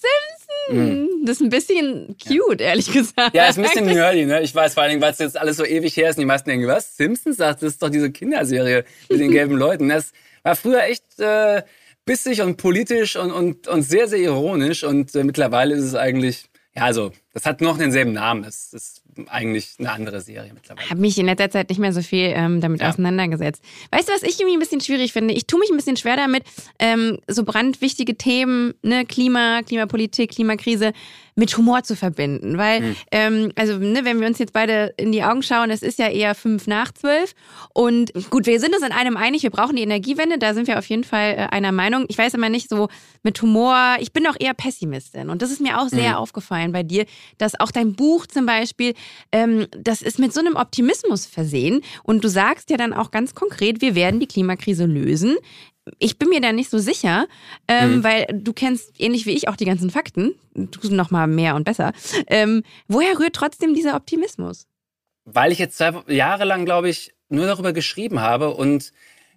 S2: Simpsons. Das ist ein bisschen cute, ehrlich gesagt.
S3: Ja, ist ein bisschen nerdy, ne? Ich weiß vor allen Dingen, weil es jetzt alles so ewig her ist und die meisten denken, was? Simpsons sagt, das ist doch diese Kinderserie mit den [LAUGHS] gelben Leuten. Das war früher echt äh, bissig und politisch und, und, und sehr, sehr ironisch und äh, mittlerweile ist es eigentlich, ja, also, das hat noch denselben Namen. Es ist eigentlich eine andere Serie mittlerweile.
S2: habe mich in letzter Zeit nicht mehr so viel ähm, damit
S3: Ja.
S2: auseinandergesetzt. Weißt du, was ich irgendwie ein bisschen schwierig finde? Ich tue mich ein bisschen schwer damit, ähm, so brandwichtige Themen, ne, Klima, Klimapolitik, Klimakrise, mit Humor zu verbinden. Weil,
S3: Hm.
S2: ähm, also, ne, wenn wir uns jetzt beide in die Augen schauen, es ist ja eher fünf nach zwölf. Und gut, wir sind uns in einem einig, wir brauchen die Energiewende, da sind wir auf jeden Fall äh, einer Meinung. Ich weiß immer nicht so mit Humor, ich bin doch eher Pessimistin. Und das ist mir auch sehr
S3: Mhm.
S2: aufgefallen bei dir, dass auch dein Buch zum Beispiel, ähm, das ist mit so einem Optimismus versehen. Und du sagst ja dann auch ganz konkret, wir werden die Klimakrise lösen. Ich bin mir da nicht so sicher, ähm,
S3: Mhm.
S2: weil du kennst ähnlich wie ich auch die ganzen Fakten. Du noch mal mehr und besser. Ähm, woher rührt trotzdem dieser Optimismus?
S3: weil ich jetzt zwei Jahre lang, glaube ich, nur darüber geschrieben habe und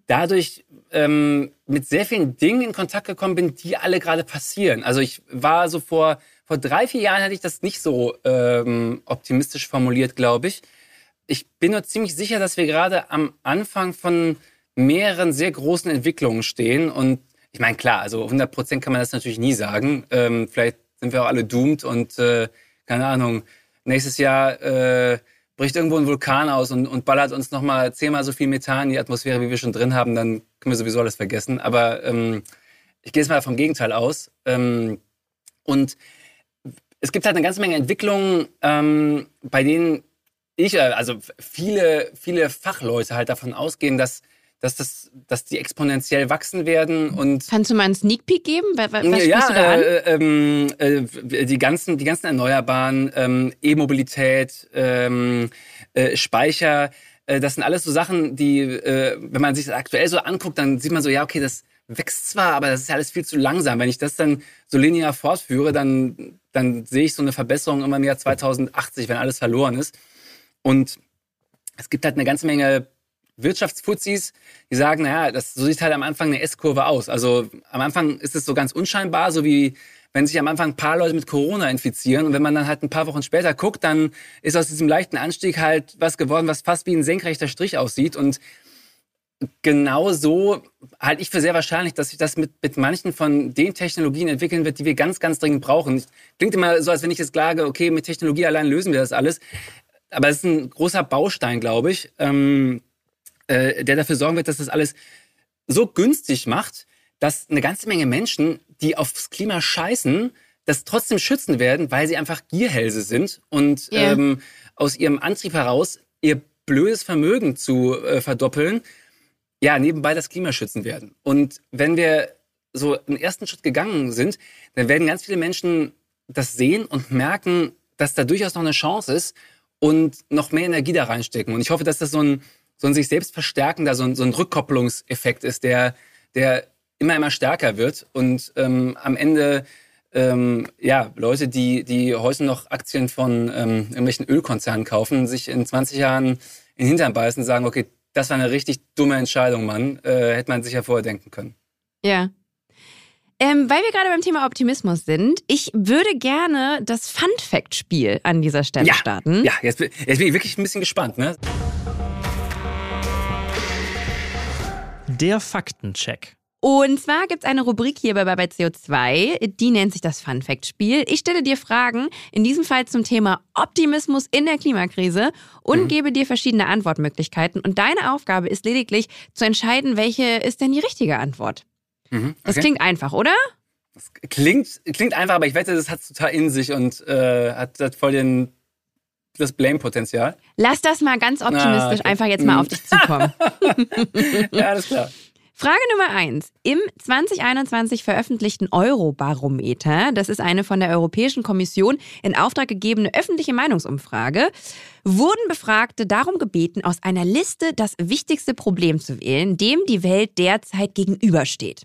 S3: dadurch ähm, mit sehr vielen Dingen in Kontakt gekommen bin, die alle gerade passieren. Also ich war so vor, vor drei, vier Jahren hatte ich das nicht so ähm, optimistisch formuliert, glaube ich. Ich bin nur ziemlich sicher, dass wir gerade am Anfang von mehreren sehr großen Entwicklungen stehen und ich meine, klar, also 100 Prozent kann man das natürlich nie sagen. Ähm, vielleicht sind wir auch alle doomed und äh, keine Ahnung, nächstes Jahr äh, bricht irgendwo ein Vulkan aus und, und ballert uns nochmal zehnmal so viel Methan in die Atmosphäre, wie wir schon drin haben, dann können wir sowieso alles vergessen. Aber ähm, ich gehe jetzt mal vom Gegenteil aus. Ähm, und es gibt halt eine ganze Menge Entwicklungen, ähm, bei denen ich, äh, also viele, viele Fachleute halt davon ausgehen, dass, dass, das, dass die exponentiell wachsen werden und
S2: Kannst du mal einen Sneak Peek geben? Was,
S3: ja,
S2: du da an?
S3: äh, ähm, äh, die ganzen, die ganzen Erneuerbaren, ähm, E-Mobilität, ähm, äh, Speicher, äh, das sind alles so Sachen, die, äh, wenn man sich das aktuell so anguckt, dann sieht man so, ja, okay, das wächst zwar, aber das ist ja alles viel zu langsam. Wenn ich das dann so linear fortführe, dann, dann sehe ich so eine Verbesserung immer im Jahr 2080, wenn alles verloren ist. Und es gibt halt eine ganze Menge Wirtschaftsfuzis, die sagen, naja, das, so sieht halt am Anfang eine S-Kurve aus. Also am Anfang ist es so ganz unscheinbar, so wie wenn sich am Anfang ein paar Leute mit Corona infizieren und wenn man dann halt ein paar Wochen später guckt, dann ist aus diesem leichten Anstieg halt was geworden, was fast wie ein senkrechter Strich aussieht und genau so halte ich für sehr wahrscheinlich, dass sich das mit, mit manchen von den Technologien entwickeln wird, die wir ganz, ganz dringend brauchen. Klingt immer so, als wenn ich jetzt klage, okay, mit Technologie allein lösen wir das alles. Aber es ist ein großer Baustein, glaube ich, ähm, äh, der dafür sorgen wird, dass das alles so günstig macht, dass eine ganze Menge Menschen, die aufs Klima scheißen, das trotzdem schützen werden, weil sie einfach Gierhälse sind und
S2: Ja.
S3: ähm, aus ihrem Antrieb heraus ihr blödes Vermögen zu äh, verdoppeln, ja, nebenbei das Klima schützen werden. Und wenn wir so einen ersten Schritt gegangen sind, dann werden ganz viele Menschen das sehen und merken, dass da durchaus noch eine Chance ist und noch mehr Energie da reinstecken. Und ich hoffe, dass das so ein, so ein sich selbst verstärkender, so ein, so ein Rückkopplungseffekt ist, der, der immer, immer stärker wird und ähm, am Ende ähm, ja, Leute, die, die heute noch Aktien von ähm, irgendwelchen Ölkonzernen kaufen, sich in 20 Jahren in den Hintern beißen und sagen, okay, das war eine richtig dumme Entscheidung, Mann. Äh, hätte man sich ja vorher denken können.
S2: Ja. Ähm, weil wir gerade beim Thema Optimismus sind, ich würde gerne das Fun Fact Spiel an dieser Stelle
S3: Ja,
S2: starten.
S3: Ja, jetzt, jetzt bin ich wirklich ein bisschen gespannt. Ne?
S4: Der Faktencheck.
S2: Und zwar gibt es eine Rubrik hier bei, bei CO2, die nennt sich das Fun Fact Spiel. Ich stelle dir Fragen, in diesem Fall zum Thema Optimismus in der Klimakrise und
S3: Mhm.
S2: gebe dir verschiedene Antwortmöglichkeiten. Und deine Aufgabe ist lediglich zu entscheiden, welche ist denn die richtige Antwort.
S3: Mhm,
S2: Das
S3: okay.
S2: klingt einfach, oder?
S3: Das klingt, klingt einfach, aber ich wette, das hat total in sich und äh, hat, hat voll den, das Blame-Potenzial.
S2: Lass das mal ganz optimistisch
S3: okay.
S2: einfach jetzt mal
S3: Mhm.
S2: auf dich zukommen. [LAUGHS] [LAUGHS]
S3: ja, alles klar.
S2: Frage Nummer eins. Im 2021 veröffentlichten Eurobarometer, das ist eine von der Europäischen Kommission in Auftrag gegebene öffentliche Meinungsumfrage, wurden Befragte darum gebeten, aus einer Liste das wichtigste Problem zu wählen, dem die Welt derzeit gegenübersteht.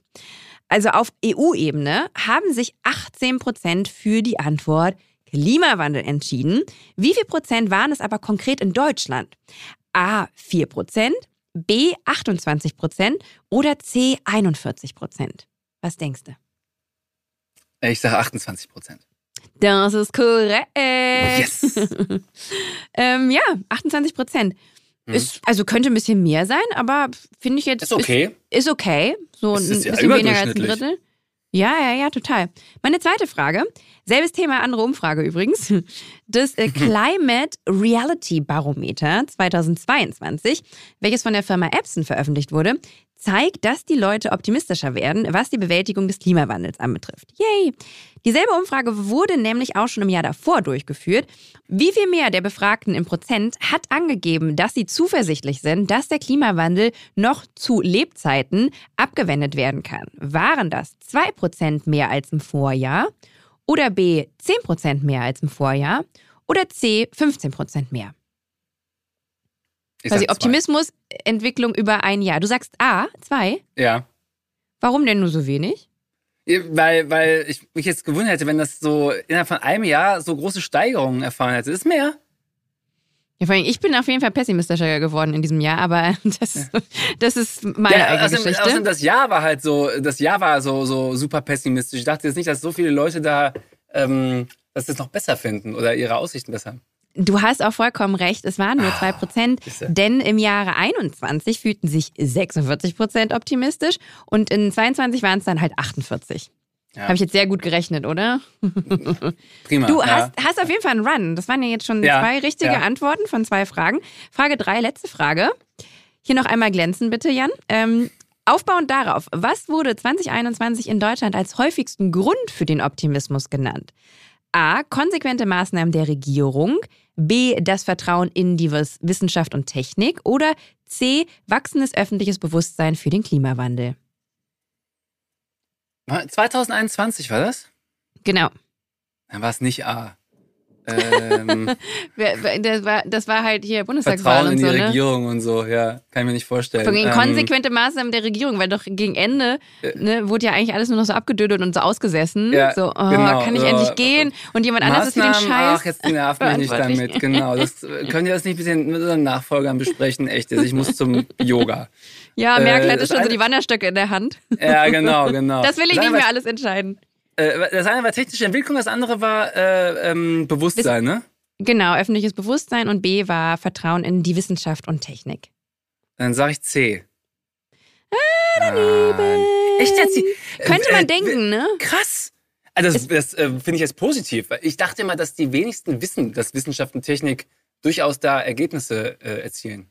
S2: Also auf EU-Ebene haben sich 18 Prozent für die Antwort Klimawandel entschieden. Wie viel Prozent waren es aber konkret in Deutschland? A 4 Prozent, B 28 Prozent oder C 41 Prozent? Was denkst du?
S3: Ich sage 28 Prozent.
S2: Das ist korrekt.
S3: Yes. [LAUGHS]
S2: ähm, ja, 28 Prozent.
S3: Hm.
S2: Ist, also könnte ein bisschen mehr sein, aber finde ich jetzt.
S3: Ist okay.
S2: Ist, ist okay. So ein
S3: ist ja
S2: bisschen weniger als ein. Drittel. Ja, ja, ja, total. Meine zweite Frage, selbes Thema, andere Umfrage übrigens. Das äh, [LAUGHS] Climate Reality Barometer 2022, welches von der Firma Epson veröffentlicht wurde, zeigt, dass die Leute optimistischer werden, was die Bewältigung des Klimawandels anbetrifft. Yay! Dieselbe Umfrage wurde nämlich auch schon im Jahr davor durchgeführt. Wie viel mehr der Befragten im Prozent hat angegeben, dass sie zuversichtlich sind, dass der Klimawandel noch zu Lebzeiten abgewendet werden kann? Waren das 2% mehr als im Vorjahr? Oder B 10% mehr als im Vorjahr? Oder C 15% mehr? Quasi
S3: sag zwei.
S2: Optimismus, Entwicklung über ein Jahr. Du sagst A, 2.
S3: Ja.
S2: Warum denn nur so wenig?
S3: Ja, Weil, weil ich mich jetzt gewundert hätte, wenn das so innerhalb von einem Jahr so große Steigerungen erfahren hätte. Ist mehr?
S2: Ja, vor allem, ich bin auf jeden Fall pessimistischer geworden in diesem Jahr, aber [LAUGHS] das, das ist meine
S3: ja,
S2: eigene
S3: außerdem,
S2: Geschichte.
S3: außerdem das Jahr war halt so, das Jahr war so, so super pessimistisch. Ich dachte jetzt nicht, dass so viele Leute da ähm, das jetzt noch besser finden oder ihre Aussichten besser.
S2: Du hast auch vollkommen recht, es waren nur
S3: Ah,
S2: 2%,
S3: siehste.
S2: denn im Jahre 21 fühlten sich 46% optimistisch und in 22 waren es dann halt 48.
S3: Ja.
S2: Habe ich jetzt sehr gut gerechnet, oder? [LAUGHS]
S3: Prima.
S2: Du
S3: ja.
S2: hast, hast auf jeden Fall einen Run. Das waren ja jetzt schon
S3: Ja,
S2: zwei richtige. Antworten von zwei Fragen. Frage drei, letzte Frage. Hier noch einmal glänzen, bitte, Jan. Ähm, aufbauend darauf, was wurde 2021 in Deutschland als häufigsten Grund für den Optimismus genannt? A. Konsequente Maßnahmen der Regierung. B. Das Vertrauen in die Wiss- Wissenschaft und Technik. Oder C. Wachsendes öffentliches Bewusstsein für den Klimawandel.
S3: 2021 war das?
S2: Genau.
S3: Dann war es nicht A. Ähm, [LAUGHS]
S2: Das war, das war halt hier Bundestagswahl
S3: Vertrauen
S2: und
S3: in die
S2: so, ne?
S3: Regierung und so, ja. Kann ich mir nicht vorstellen.
S2: Von gegen
S3: Ähm,
S2: konsequente Maßnahmen der Regierung, weil doch gegen Ende ne, wurde ja eigentlich alles nur noch so abgedödelt und so ausgesessen.
S3: Ja,
S2: so, oh,
S3: genau,
S2: kann ich
S3: ja.
S2: endlich gehen? Und jemand anderes ist für den Scheiß.
S3: Ach, jetzt nervt mich nicht damit. Genau. Das, [LAUGHS] könnt ihr das nicht mit, den, mit unseren Nachfolgern besprechen? Echt, jetzt, ich muss zum Yoga.
S2: Ja,
S3: Äh,
S2: Merkel hatte
S3: das
S2: schon so die Wanderstöcke in der Hand.
S3: Ja, genau, genau. [LAUGHS]
S2: Das will ich
S3: eine
S2: nicht mehr alles entscheiden.
S3: Äh, das eine war technische Entwicklung, das andere war äh, ähm, Bewusstsein, ne?
S2: Genau, öffentliches Bewusstsein und B war Vertrauen in die Wissenschaft und Technik.
S3: Dann sage ich C. Ah,
S2: Echt
S3: jetzt?
S2: Könnte
S3: Äh,
S2: man
S3: äh,
S2: denken, ne?
S3: Krass. Also das, das äh, finde ich jetzt positiv. weil Ich dachte immer, dass die wenigsten wissen, dass Wissenschaft und Technik durchaus da Ergebnisse äh, erzielen.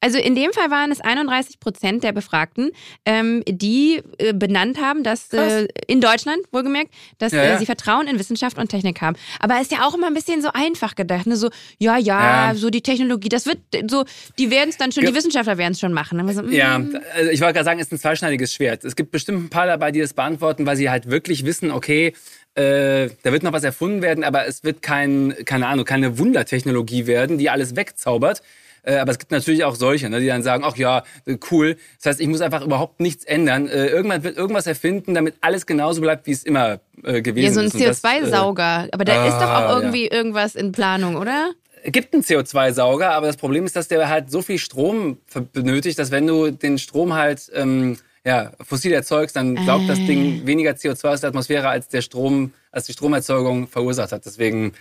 S2: Also in dem Fall waren es 31 Prozent der Befragten, ähm, die äh, benannt haben, dass äh, in Deutschland wohlgemerkt, dass
S3: Ja,
S2: äh,
S3: ja.
S2: sie Vertrauen in Wissenschaft und Technik haben. Aber ist ja auch immer ein bisschen so einfach gedacht, ne? So ja, ja,
S3: Ja.
S2: so die Technologie, das wird so, die werden es dann schon,
S3: Ja.
S2: die Wissenschaftler werden es schon machen. So, mm,
S3: Ja, also ich wollte gerade sagen, es ist ein zweischneidiges Schwert. Es gibt bestimmt ein paar dabei, die das beantworten, weil sie halt wirklich wissen, okay, äh, da wird noch was erfunden werden, aber es wird kein, keine Ahnung, keine Wundertechnologie werden, die alles wegzaubert. Äh, aber es gibt natürlich auch solche, ne, die dann sagen, ach ja, äh, cool. Das heißt, ich muss einfach überhaupt nichts ändern. Äh, irgendwann wird irgendwas erfinden, damit alles genauso bleibt, wie es immer äh, gewesen
S2: ja, so ein
S3: ist. Und das,
S2: CO2-Sauger. Aber da ist doch
S3: ah,
S2: auch irgendwie irgendwas in Planung, oder?
S3: Äh, gibt einen CO2-Sauger, aber das Problem ist, dass der halt so viel Strom benötigt, dass wenn du den Strom halt ähm, ja, fossil erzeugst, dann saugt das
S2: Ah.
S3: Ding weniger CO2 aus der Atmosphäre, als der Strom, als die Stromerzeugung verursacht hat. Deswegen,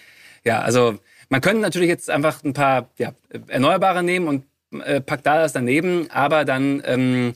S3: ja, also man könnte natürlich jetzt einfach ein paar ja, Erneuerbare nehmen und äh, packt da das daneben, aber dann ähm,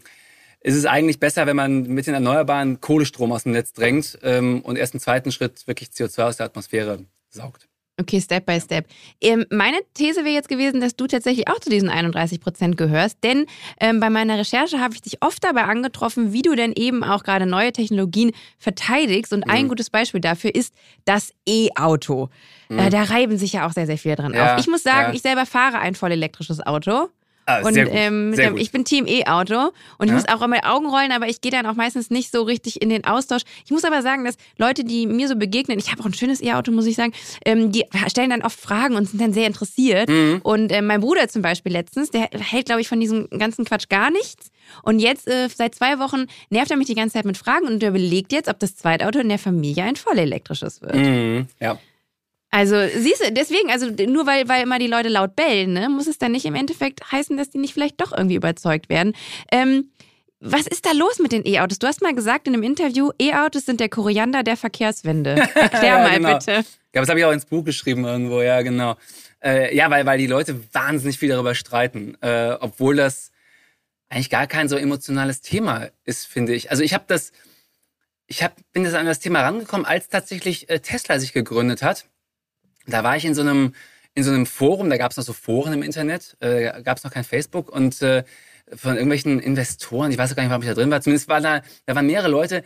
S3: ist es eigentlich besser, wenn man mit den Erneuerbaren Kohlestrom aus dem Netz drängt ähm, und erst im zweiten Schritt wirklich CO2 aus der Atmosphäre saugt.
S2: Okay, Step by Step. Ähm, meine These wäre jetzt gewesen, dass du tatsächlich auch zu diesen 31 Prozent gehörst, denn ähm, bei meiner Recherche habe ich dich oft dabei angetroffen, wie du denn eben auch gerade neue Technologien verteidigst. Und ein gutes Beispiel dafür ist das E-Auto. Äh, da reiben sich ja auch sehr, sehr viele dran
S3: Ja,
S2: auf. Ich muss sagen,
S3: ja.
S2: ich selber fahre ein voll elektrisches Auto.
S3: Ah,
S2: Und ähm, ich bin Team E-Auto und ich
S3: Ja.
S2: muss auch immer Augen rollen, aber ich gehe dann auch meistens nicht so richtig in den Austausch. Ich muss aber sagen, dass Leute, die mir so begegnen, ich habe auch ein schönes E-Auto, muss ich sagen, ähm, die stellen dann oft Fragen und sind dann sehr interessiert.
S3: Mhm.
S2: Und äh, mein Bruder zum Beispiel letztens, der hält, glaube ich, von diesem ganzen Quatsch gar nichts. Und jetzt, äh, seit zwei Wochen, nervt er mich die ganze Zeit mit Fragen und er überlegt jetzt, ob das Zweitauto in der Familie ein vollelektrisches wird.
S3: Mhm, ja.
S2: Also, siehst du, deswegen, also nur weil, weil immer die Leute laut bellen, ne, muss es dann nicht im Endeffekt heißen, dass die nicht vielleicht doch irgendwie überzeugt werden. Ähm, was ist da los mit den E-Autos? Du hast mal gesagt in einem Interview, E-Autos sind der Koriander der Verkehrswende. [LAUGHS] Erklär ja, mal
S3: genau.
S2: bitte.
S3: Ja, das habe ich auch ins Buch geschrieben irgendwo, ja, genau. Äh, ja, weil, weil die Leute wahnsinnig viel darüber streiten, äh, obwohl das eigentlich gar kein so emotionales Thema ist, finde ich. Also ich habe das, ich hab, bin das an das Thema rangekommen, als tatsächlich äh, Tesla sich gegründet hat. Da war ich in so einem, in so einem Forum, da gab es noch so Foren im Internet, äh, gab es noch kein Facebook und äh, von irgendwelchen Investoren, ich weiß auch gar nicht, warum ich da drin war, zumindest war da, da waren mehrere Leute,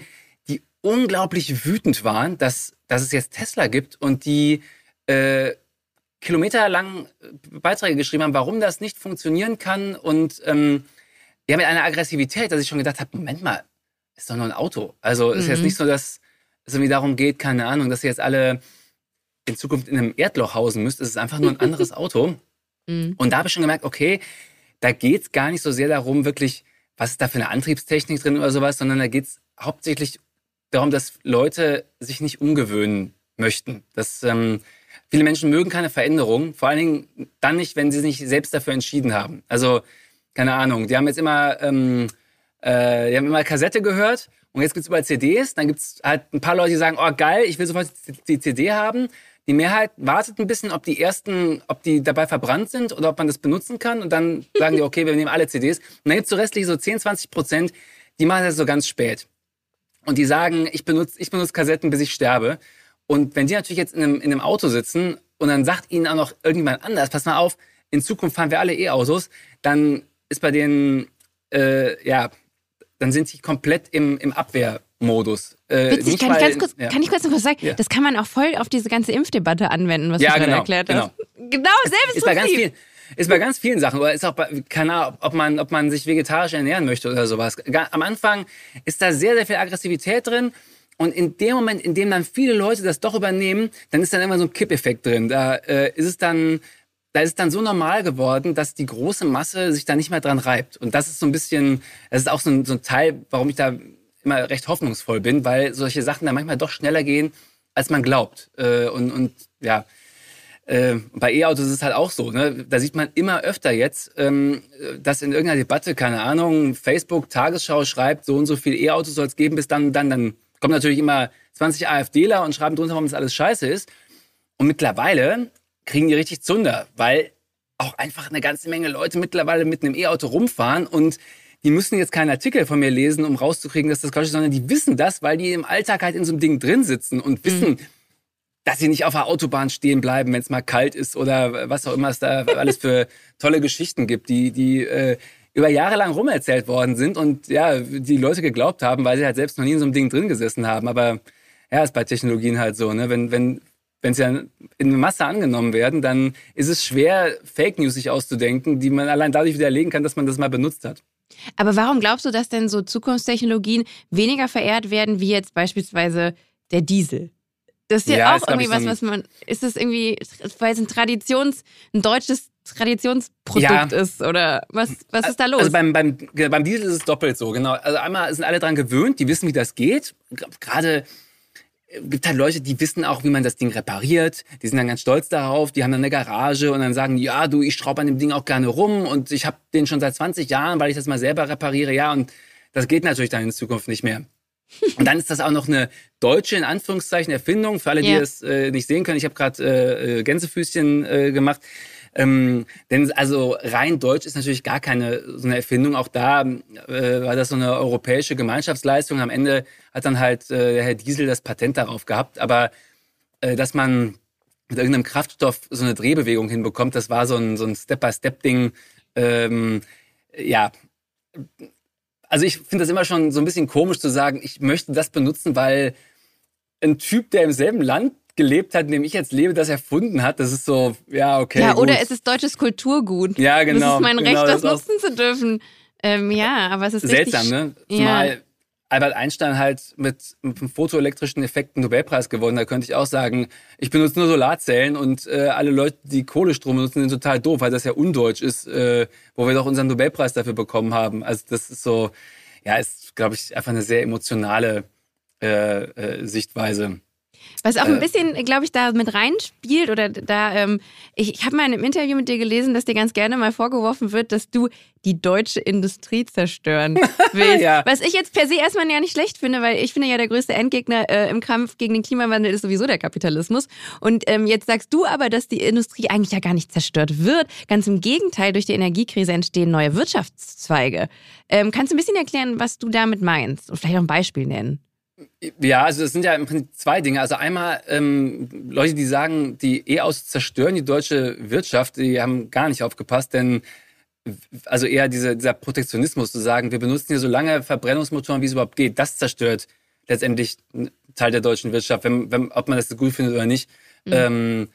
S3: die unglaublich wütend waren, dass, dass es jetzt Tesla gibt und die äh, kilometerlang Beiträge geschrieben haben, warum das nicht funktionieren kann und ähm, ja, mit einer Aggressivität, dass ich schon gedacht habe, Moment mal, ist doch nur ein Auto. Also mhm. ist jetzt mhm. nicht so, dass es irgendwie darum geht, keine Ahnung, dass ihr jetzt alle in Zukunft in einem Erdloch hausen müsst. Es ist einfach nur ein anderes [LAUGHS] Auto. Mhm. Und da habe ich schon gemerkt, okay, da geht es gar nicht so sehr darum, wirklich, was ist da für eine Antriebstechnik drin oder sowas, sondern da geht es hauptsächlich darum, dass Leute sich nicht umgewöhnen möchten. Dass ähm, viele Menschen mögen keine Veränderung, vor allen Dingen dann nicht, wenn sie sich selbst dafür entschieden haben. Also, keine Ahnung, die haben jetzt immer, ähm, äh, die haben immer Kassette gehört und jetzt gibt's überall CDs. Dann gibt's halt ein paar Leute, die sagen, oh geil, ich will sofort die CD haben. Die Mehrheit wartet ein bisschen, ob die ersten, ob die dabei verbrannt sind oder ob man das benutzen kann. Und dann sagen die, [LAUGHS] okay, wir nehmen alle CDs. Und dann gibt's so restlich so 10, 20 Prozent, die machen das so ganz spät. Und die sagen, ich benutze ich benutze Kassetten, bis ich sterbe. Und wenn die natürlich jetzt in einem, in einem Auto sitzen und dann sagt ihnen auch noch irgendjemand anders, pass mal auf, in Zukunft fahren wir alle E-Autos, dann ist bei denen, äh, ja, dann sind sie komplett im, im Abwehr. Modus.
S2: Äh, Witzig, kann, ich ganz kurz, ja. kann ich kurz noch was sagen? Ja. Das kann man auch voll auf diese ganze Impfdebatte anwenden, was ja, du gerade genau, erklärt hast. Genau, genau selbes
S3: ist bei ganz vielen, ist bei ganz vielen Sachen, oder ist auch bei, keine Ahnung, ob man, ob man sich vegetarisch ernähren möchte oder sowas. Am Anfang ist da sehr, sehr viel Aggressivität drin. Und in dem Moment, in dem dann viele Leute das doch übernehmen, dann ist dann immer so ein Kippeffekt drin. Da äh, ist es dann, da ist es dann so normal geworden, dass die große Masse sich da nicht mehr dran reibt. Und das ist so ein bisschen, das ist auch so ein, so ein Teil, warum ich da immer recht hoffnungsvoll bin, weil solche Sachen dann manchmal doch schneller gehen, als man glaubt. Äh, und, und ja, äh, bei E-Autos ist es halt auch so. Ne? Da sieht man immer öfter jetzt, ähm, dass in irgendeiner Debatte, keine Ahnung, Facebook, Tagesschau schreibt, so und so viel E-Autos soll es geben, bis dann, dann, dann kommen natürlich immer 20 AfDler und schreiben drunter, warum das alles scheiße ist. Und mittlerweile kriegen die richtig Zunder, weil auch einfach eine ganze Menge Leute mittlerweile mit einem E-Auto rumfahren und die müssen jetzt keinen Artikel von mir lesen, um rauszukriegen, dass das Quatsch ist, sondern die wissen das, weil die im Alltag halt in so einem Ding drin sitzen und wissen, mhm. dass sie nicht auf der Autobahn stehen bleiben, wenn es mal kalt ist oder was auch immer es da alles für [LAUGHS] tolle Geschichten gibt, die, die äh, über Jahre lang rumerzählt worden sind und ja, die Leute geglaubt haben, weil sie halt selbst noch nie in so einem Ding drin gesessen haben. Aber ja, ist bei Technologien halt so, ne? Wenn, wenn, wenn sie ja in Masse angenommen werden, dann ist es schwer, Fake News sich auszudenken, die man allein dadurch widerlegen kann, dass man das mal benutzt hat.
S2: Aber warum glaubst du, dass denn so Zukunftstechnologien weniger verehrt werden, wie jetzt beispielsweise der Diesel? Das ist ja, ja auch irgendwie was, was man. Ist das irgendwie, weil es ein Traditions, ein deutsches Traditionsprodukt ja. ist? Oder was, was ist da los?
S3: Also beim, beim, beim Diesel ist es doppelt so, genau. Also einmal sind alle dran gewöhnt, die wissen, wie das geht. Gerade gibt halt Leute, die wissen auch, wie man das Ding repariert. Die sind dann ganz stolz darauf. Die haben dann eine Garage und dann sagen, ja, du, ich schraube an dem Ding auch gerne rum und ich habe den schon seit 20 Jahren, weil ich das mal selber repariere. Ja, und das geht natürlich dann in Zukunft nicht mehr. Und dann ist das auch noch eine deutsche, in Anführungszeichen, Erfindung. Für alle, die yeah. es äh, nicht sehen können, ich habe gerade äh, äh, Gänsefüßchen äh, gemacht. Ähm, denn also rein deutsch ist natürlich gar keine so eine Erfindung. Auch da äh, war das so eine europäische Gemeinschaftsleistung. Am Ende hat dann halt äh, Herr Diesel das Patent darauf gehabt. Aber äh, dass man mit irgendeinem Kraftstoff so eine Drehbewegung hinbekommt, das war so ein, so ein Step-by-Step-Ding. Ähm, ja, also ich finde das immer schon so ein bisschen komisch zu sagen, ich möchte das benutzen, weil ein Typ, der im selben Land gelebt hat, in dem ich jetzt lebe, das erfunden hat, das ist so, ja, okay.
S2: Ja, oder es ist deutsches Kulturgut.
S3: Ja, genau. Das
S2: ist mein
S3: genau,
S2: Recht, das, das nutzen zu dürfen. Ähm, ja, aber es ist
S3: seltsam,
S2: richtig,
S3: ne? Zumal ja. Albert Einstein halt mit, mit einem fotoelektrischen Effekt einen Nobelpreis gewonnen. Da könnte ich auch sagen, ich benutze nur Solarzellen und äh, alle Leute, die Kohlestrom benutzen, sind total doof, weil das ja undeutsch ist, äh, wo wir doch unseren Nobelpreis dafür bekommen haben. Also das ist so, ja, ist, glaube ich, einfach eine sehr emotionale äh, äh, Sichtweise.
S2: Was auch ein äh. bisschen, glaube ich, da mit reinspielt oder da, ähm, ich, ich habe mal in einem Interview mit dir gelesen, dass dir ganz gerne mal vorgeworfen wird, dass du die deutsche Industrie zerstören [LAUGHS] willst. ja. Was ich jetzt per se erstmal ja nicht schlecht finde, weil ich finde ja, der größte Endgegner äh, im Kampf gegen den Klimawandel ist sowieso der Kapitalismus. Und ähm, jetzt sagst du aber, dass die Industrie eigentlich ja gar nicht zerstört wird. Ganz im Gegenteil, durch die Energiekrise entstehen neue Wirtschaftszweige. Ähm, kannst du ein bisschen erklären, was du damit meinst? Und vielleicht auch ein Beispiel nennen?
S3: Ja, also es sind ja im Prinzip zwei Dinge. Also einmal ähm, Leute, die sagen, die E-Autos zerstören die deutsche Wirtschaft, die haben gar nicht aufgepasst, denn also eher diese, dieser Protektionismus zu sagen, wir benutzen hier so lange Verbrennungsmotoren, wie es überhaupt geht, das zerstört letztendlich einen Teil der deutschen Wirtschaft, wenn, wenn, ob man das gut findet oder nicht. Mhm. Ähm,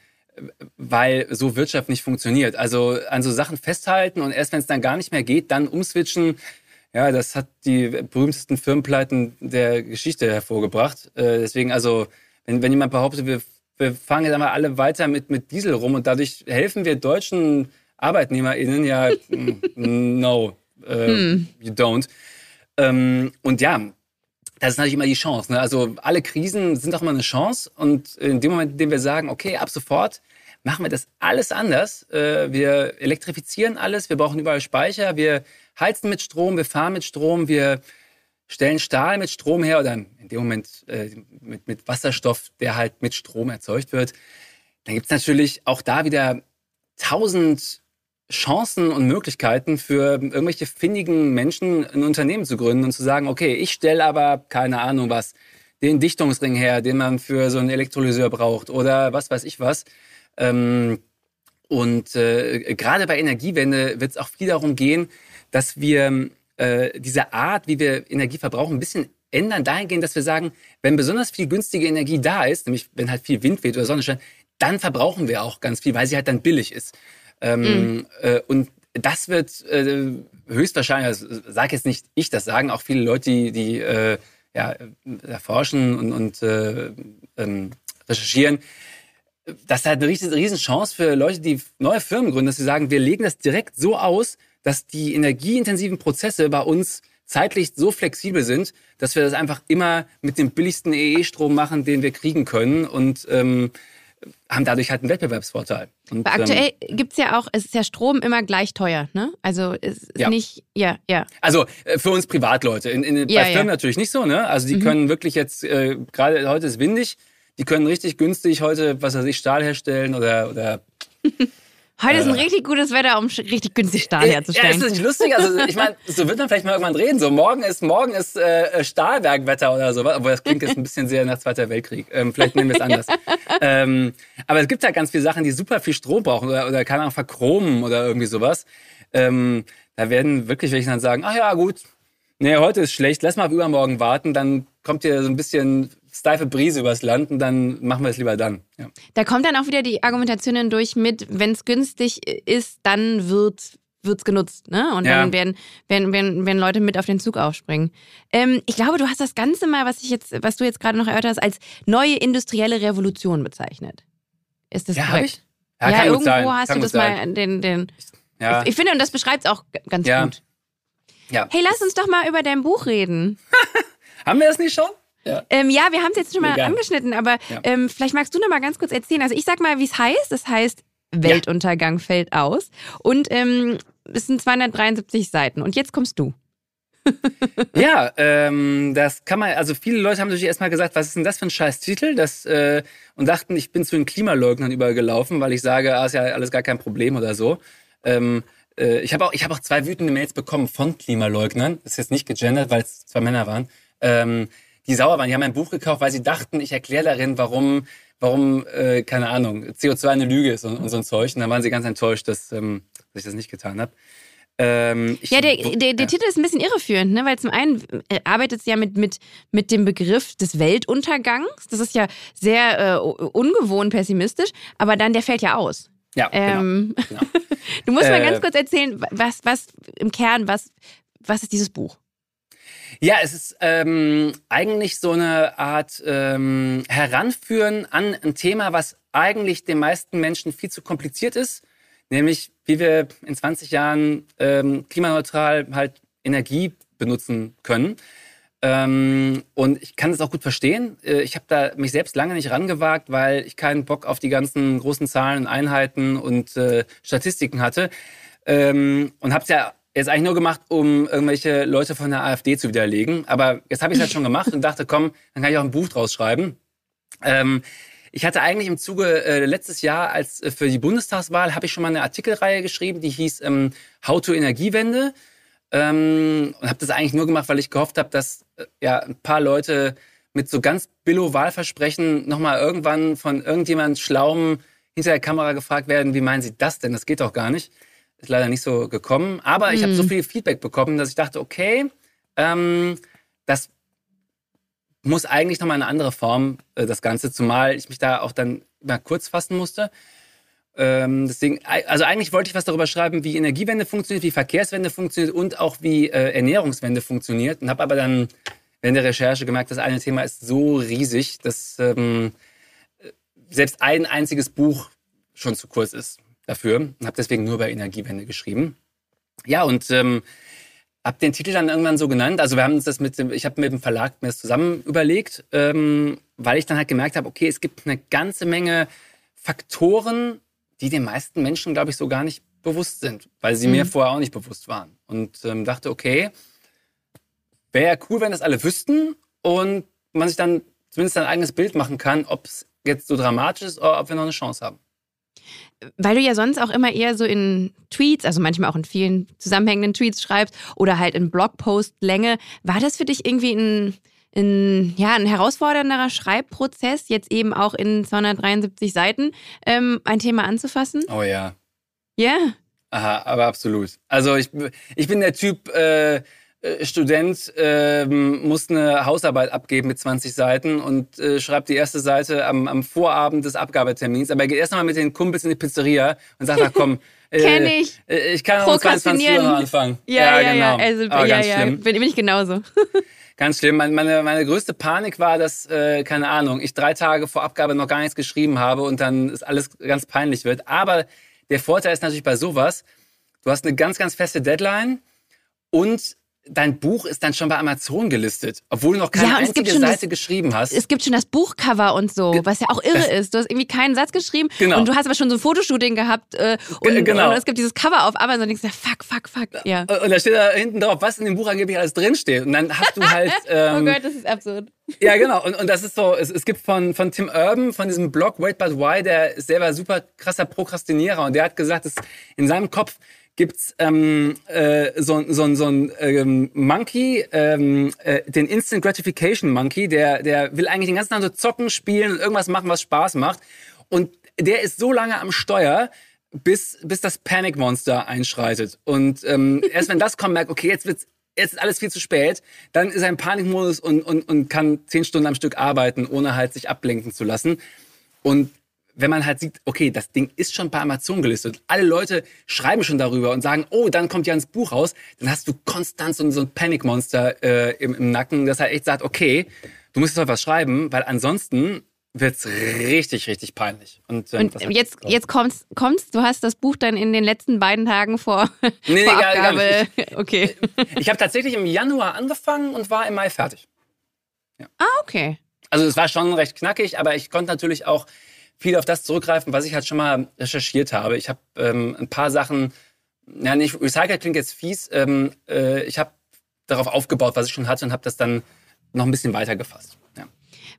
S3: weil so Wirtschaft nicht funktioniert. Also an so Sachen festhalten und erst wenn es dann gar nicht mehr geht, dann umswitchen, ja, das hat die berühmtesten Firmenpleiten der Geschichte hervorgebracht. Äh, deswegen, also, wenn, wenn jemand behauptet, wir, wir fahren jetzt einmal alle weiter mit, mit Diesel rum und dadurch helfen wir deutschen ArbeitnehmerInnen, ja, [LAUGHS] no, äh, hm. you don't. Ähm, und ja, das ist natürlich immer die Chance. Ne? Also alle Krisen sind auch immer eine Chance. Und in dem Moment, in dem wir sagen, okay, ab sofort machen wir das alles anders. Äh, wir elektrifizieren alles, wir brauchen überall Speicher, wir heizen mit Strom, wir fahren mit Strom, wir stellen Stahl mit Strom her oder in dem Moment äh, mit, mit Wasserstoff, der halt mit Strom erzeugt wird. Dann gibt es natürlich auch da wieder tausend Chancen und Möglichkeiten für irgendwelche findigen Menschen ein Unternehmen zu gründen und zu sagen, okay, ich stelle aber keine Ahnung was, den Dichtungsring her, den man für so einen Elektrolyseur braucht oder was weiß ich was. Ähm, und äh, gerade bei Energiewende wird es auch viel darum gehen, dass wir äh, diese Art, wie wir Energie verbrauchen, ein bisschen ändern dahingehend, dass wir sagen, wenn besonders viel günstige Energie da ist, nämlich wenn halt viel Wind weht oder Sonne scheint, dann verbrauchen wir auch ganz viel, weil sie halt dann billig ist. Ähm, mhm. äh, und das wird äh, höchstwahrscheinlich, also sage jetzt nicht ich, das sagen auch viele Leute, die, die äh, ja, erforschen und, und äh, ähm, recherchieren, das ist halt eine riesen, riesen Chance für Leute, die neue Firmen gründen, dass sie sagen, wir legen das direkt so aus, dass die energieintensiven Prozesse bei uns zeitlich so flexibel sind, dass wir das einfach immer mit dem billigsten EE-Strom machen, den wir kriegen können und ähm, haben dadurch halt einen Wettbewerbsvorteil. Und,
S2: Weil aktuell ähm, gibt es ja auch, es ist ja Strom immer gleich teuer, ne? Also es ist ja. nicht, ja, ja.
S3: Also äh, für uns Privatleute, in, in, ja, bei Firmen ja. natürlich nicht so, ne? Also die mhm. können wirklich jetzt, äh, gerade heute ist windig, die können richtig günstig heute, was weiß ich, Stahl herstellen oder, oder [LAUGHS]
S2: Heute ist ein richtig gutes Wetter, um richtig günstig Stahl herzustellen.
S3: Ja, ist das nicht lustig? Also ich meine, so wird man vielleicht mal irgendwann reden. So morgen ist morgen ist äh, Stahlwerkwetter oder sowas. Obwohl das klingt jetzt ein bisschen sehr nach Zweiter Weltkrieg. Ähm, vielleicht nehmen wir es [LAUGHS] anders. ähm, aber es gibt halt ganz viele Sachen, die super viel Strom brauchen oder, oder keine Ahnung, verchromen oder irgendwie sowas. Ähm, da werden wirklich welche dann sagen, ach ja, gut, nee, heute ist schlecht, lass mal auf übermorgen warten, dann kommt hier so ein bisschen steife Brise übers Land und dann machen wir es lieber dann. Ja.
S2: Da kommt dann auch wieder die Argumentation durch mit, wenn es günstig ist, dann wird es genutzt, ne? Und dann ja. werden, werden, werden, werden Leute mit auf den Zug aufspringen. Ähm, ich glaube, du hast das Ganze mal, was ich jetzt, was du jetzt gerade noch erörtert hast, als neue industrielle Revolution bezeichnet. Ist das
S3: ja,
S2: korrekt?
S3: Ja,
S2: ja irgendwo sein. hast kann du das sein. mal den, den. Ja. Ich, ich finde, und das beschreibt es auch ganz gut. Ja. Hey, lass uns doch mal über dein Buch reden. [LAUGHS]
S3: Haben wir das nicht schon?
S2: Ja, ähm, ja wir haben es jetzt schon mal Egal. angeschnitten, aber ja. ähm, vielleicht magst du noch mal ganz kurz erzählen. Also ich sag mal, wie es heißt. Es heißt Weltuntergang fällt aus und ähm, es sind 273 Seiten. Und jetzt kommst du. [LAUGHS]
S3: ja, ähm, das kann man, also viele Leute haben natürlich erstmal gesagt, was ist denn das für ein scheiß Titel? Das, äh, und dachten, ich bin zu den Klimaleugnern übergelaufen, weil ich sage, ah, ist ja alles gar kein Problem oder so. Ähm, äh, ich habe auch, hab auch zwei wütende Mails bekommen von Klimaleugnern. Das ist jetzt nicht gegendert, weil es zwei Männer waren. Ähm, die sauer waren. Die haben ein Buch gekauft, weil sie dachten, ich erkläre darin, warum, warum, äh, keine Ahnung, CO2 eine Lüge ist und, und so ein Zeug. Und dann waren sie ganz enttäuscht, dass, ähm, dass ich das nicht getan habe.
S2: Ähm, ja, der, der, der ja. Titel ist ein bisschen irreführend, ne? weil zum einen äh, arbeitet es ja mit, mit, mit dem Begriff des Weltuntergangs. Das ist ja sehr äh, ungewohnt pessimistisch, aber dann der fällt ja aus.
S3: Ja, genau, ähm,
S2: genau. [LAUGHS] du musst mal ganz äh, kurz erzählen, was, was im Kern, was, was ist dieses Buch?
S3: Ja, es ist ähm, eigentlich so eine Art ähm, Heranführen an ein Thema, was eigentlich den meisten Menschen viel zu kompliziert ist, nämlich wie wir in 20 Jahren ähm, klimaneutral halt Energie benutzen können. Ähm, und ich kann das auch gut verstehen. Äh, ich habe da mich selbst lange nicht rangewagt, weil ich keinen Bock auf die ganzen großen Zahlen und Einheiten und äh, Statistiken hatte. Ähm, und habe es ja jetzt eigentlich nur gemacht, um irgendwelche Leute von der AfD zu widerlegen. Aber jetzt habe ich es halt schon gemacht und dachte, komm, dann kann ich auch ein Buch draus schreiben. Ähm, ich hatte eigentlich im Zuge äh, letztes Jahr als äh, für die Bundestagswahl habe ich schon mal eine Artikelreihe geschrieben, die hieß ähm, How to Energiewende. Ähm, und habe das eigentlich nur gemacht, weil ich gehofft habe, dass äh, ja ein paar Leute mit so ganz billo Wahlversprechen nochmal irgendwann von irgendjemand Schlauem hinter der Kamera gefragt werden, wie meinen Sie das denn? Das geht doch gar nicht. Ist leider nicht so gekommen. Aber ich habe so mhm. viel Feedback bekommen, dass ich dachte, okay, ähm, das muss eigentlich nochmal eine andere Form, äh, das Ganze, zumal ich mich da auch dann mal kurz fassen musste. Ähm, deswegen, also eigentlich wollte ich was darüber schreiben, wie Energiewende funktioniert, wie Verkehrswende funktioniert und auch wie äh, Ernährungswende funktioniert. Und habe aber dann während der Recherche gemerkt, das eine Thema ist so riesig, dass ähm, selbst ein einziges Buch schon zu kurz ist dafür. Und habe deswegen nur über Energiewende geschrieben. Ja, und ähm, habe den Titel dann irgendwann so genannt. Also wir haben uns das mit dem, ich habe mit dem Verlag mir das zusammen überlegt, ähm, weil ich dann halt gemerkt habe, okay, es gibt eine ganze Menge Faktoren, die den meisten Menschen, glaube ich, so gar nicht bewusst sind, weil sie mhm. mir vorher auch nicht bewusst waren. Und ähm, dachte, okay, wäre cool, wenn das alle wüssten und man sich dann zumindest ein eigenes Bild machen kann, ob es jetzt so dramatisch ist oder ob wir noch eine Chance haben.
S2: Weil du ja sonst auch immer eher so in Tweets, also manchmal auch in vielen zusammenhängenden Tweets schreibst oder halt in Blogpost-Länge, war das für dich irgendwie ein, ein, ja, ein herausfordernderer Schreibprozess, jetzt eben auch in 273 Seiten ähm, ein Thema anzufassen?
S3: Oh ja.
S2: Ja?
S3: Aha, aber absolut. Also ich, ich bin der Typ, äh, Student ähm, muss eine Hausarbeit abgeben mit 20 Seiten und äh, schreibt die erste Seite am, am Vorabend des Abgabetermins. Aber er geht erst mal mit den Kumpels in die Pizzeria und sagt, ach komm, [LAUGHS]
S2: äh, Kenn ich.
S3: Äh, ich kann auch um 22 Uhr noch anfangen.
S2: Ja, ja, ja genau. Ja, also, ja, ja. Bin, bin, ich genauso. [LAUGHS]
S3: ganz schlimm. Meine, meine größte Panik war, dass, äh, keine Ahnung, ich drei Tage vor Abgabe noch gar nichts geschrieben habe und dann ist alles ganz peinlich wird. Aber der Vorteil ist natürlich bei sowas, du hast eine ganz, ganz feste Deadline und dein Buch ist dann schon bei Amazon gelistet, obwohl du noch keine ja, einzige Seite das, geschrieben hast.
S2: Es gibt schon das Buchcover und so, was ja auch irre das, ist. Du hast irgendwie keinen Satz geschrieben genau. und du hast aber schon so ein Fotoshooting gehabt äh, und, genau. und es gibt dieses Cover auf Amazon und denkst, fuck, fuck, fuck. Ja.
S3: Und da steht da hinten drauf, was in dem Buch angeblich alles drinsteht. Und dann hast du halt... [LAUGHS]
S2: Oh ähm, oh Gott, das ist absurd.
S3: Ja, genau. Und, und das ist so, es, es gibt von, von Tim Urban, von diesem Blog Wait But Why, der ist selber super krasser Prokrastinierer und der hat gesagt, dass in seinem Kopf gibt's ähm, äh, so, so, so ein ähm, Monkey, ähm, äh, den Instant Gratification Monkey, der, der will eigentlich den ganzen Tag so zocken, spielen und irgendwas machen, was Spaß macht. Und der ist so lange am Steuer, bis, bis das Panic Monster einschreitet. Und ähm, [LAUGHS] erst wenn das kommt, merkt, okay, jetzt wird's jetzt ist alles viel zu spät, dann ist er im Panikmodus und, und, und kann zehn Stunden am Stück arbeiten, ohne halt sich ablenken zu lassen. Und wenn man halt sieht, okay, das Ding ist schon bei Amazon gelistet, alle Leute schreiben schon darüber und sagen, oh, dann kommt ja ins Buch raus, dann hast du konstant so, so ein Panikmonster äh, im, im Nacken, das halt echt sagt, okay, du musst jetzt mal was schreiben, weil ansonsten wird's richtig, richtig peinlich.
S2: Und, ähm, und jetzt, jetzt kommst, kommst, du hast das Buch dann in den letzten beiden Tagen vor, nee, vor nee, Abgabe. Gar, gar okay.
S3: Ich habe tatsächlich im Januar angefangen und war im Mai fertig.
S2: Ja. Ah, okay.
S3: Also es war schon recht knackig, aber ich konnte natürlich auch viel auf das zurückgreifen, was ich halt schon mal recherchiert habe. Ich habe ähm, ein paar Sachen, ja nicht, Recycle klingt jetzt fies, ähm, äh, ich habe darauf aufgebaut, was ich schon hatte und habe das dann noch ein bisschen weiter gefasst. Ja.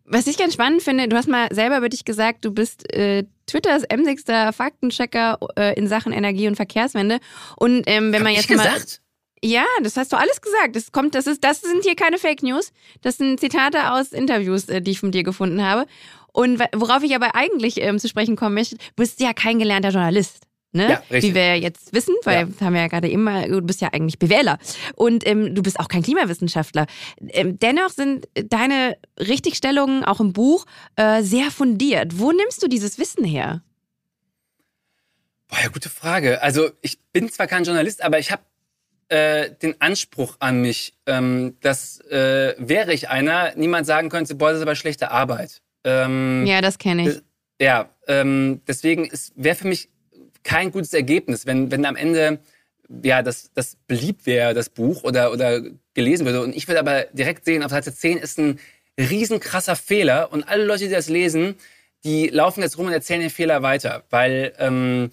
S2: Was ich ganz spannend finde, du hast mal selber über dich gesagt, du bist äh, Twitters emsigster Faktenchecker äh, in Sachen Energie- und Verkehrswende. Und ähm, wenn
S3: hab
S2: man jetzt
S3: ich mal gesagt?
S2: Ja, das hast du alles gesagt. Das kommt, das ist, das sind hier keine Fake News. Das sind Zitate aus Interviews, äh, die ich von dir gefunden habe. Und worauf ich aber eigentlich ähm, zu sprechen kommen möchte, du bist ja kein gelernter Journalist. Ne? Ja, richtig. Wie wir jetzt wissen, weil ja. haben wir ja gerade immer, du bist ja eigentlich BWLer und ähm, du bist auch kein Klimawissenschaftler. Ähm, dennoch sind deine Richtigstellungen auch im Buch äh, sehr fundiert. Wo nimmst du dieses Wissen her?
S3: Boah, ja, gute Frage. Also ich bin zwar kein Journalist, aber ich habe äh, den Anspruch an mich, ähm, dass äh, wäre ich einer, niemand sagen könnte, boah, das ist aber schlechte Arbeit.
S2: Ähm, ja, das kenne ich.
S3: Ja, ähm, deswegen wäre für mich kein gutes Ergebnis, wenn, wenn am Ende ja, das, das beliebt wäre, das Buch, oder, oder gelesen würde. Und ich würde aber direkt sehen, auf Seite 10 ist ein riesenkrasser Fehler und alle Leute, die das lesen, die laufen jetzt rum und erzählen den Fehler weiter, weil ähm,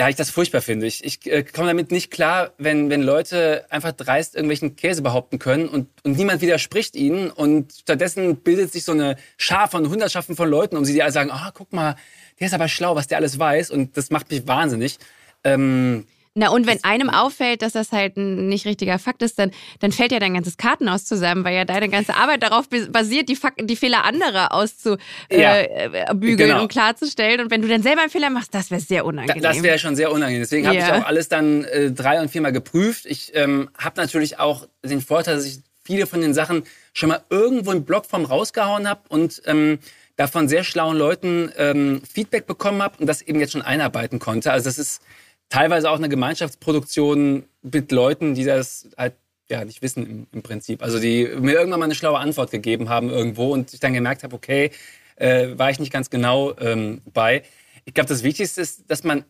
S3: ja, ich das furchtbar finde. Ich, ich äh, komme damit nicht klar, wenn, wenn Leute einfach dreist irgendwelchen Käse behaupten können und, und niemand widerspricht ihnen und stattdessen bildet sich so eine Schar von Hundertschaften von Leuten um sie, die alle sagen, ah, oh, guck mal, der ist aber schlau, was der alles weiß und das macht mich wahnsinnig. Ähm,
S2: na, und wenn einem auffällt, dass das halt ein nicht richtiger Fakt ist, dann, dann fällt ja dein ganzes Kartenhaus zusammen, weil ja deine ganze Arbeit darauf basiert, die, Fakten, die Fehler anderer auszubügeln ja, äh, genau. und klarzustellen. Und wenn du dann selber einen Fehler machst, das wäre sehr unangenehm.
S3: das wäre schon sehr unangenehm. Deswegen habe ja. ich auch alles dann äh, drei- und viermal geprüft. Ich ähm, habe natürlich auch den Vorteil, dass ich viele von den Sachen schon mal irgendwo in Blogform rausgehauen habe und ähm, davon sehr schlauen Leuten ähm, Feedback bekommen habe und das eben jetzt schon einarbeiten konnte. Also das ist teilweise auch eine Gemeinschaftsproduktion mit Leuten, die das halt ja nicht wissen im, im Prinzip. Also die mir irgendwann mal eine schlaue Antwort gegeben haben irgendwo und ich dann gemerkt habe, okay, äh, war ich nicht ganz genau ähm, bei. Ich glaube, das Wichtigste ist, dass man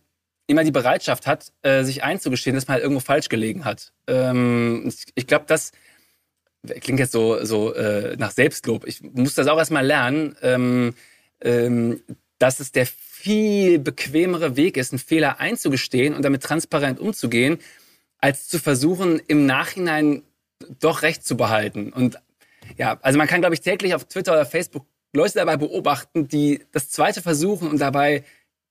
S3: immer die Bereitschaft hat, äh, sich einzugestehen, dass man halt irgendwo falsch gelegen hat. Ähm, ich, ich glaube, das klingt jetzt so, so äh, nach Selbstlob. Ich muss das auch erstmal lernen, ähm, ähm, dass es der viel bequemere Weg ist, einen Fehler einzugestehen und damit transparent umzugehen, als zu versuchen, im Nachhinein doch Recht zu behalten. Und ja, also man kann, glaube ich, täglich auf Twitter oder Facebook Leute dabei beobachten, die das zweite versuchen und dabei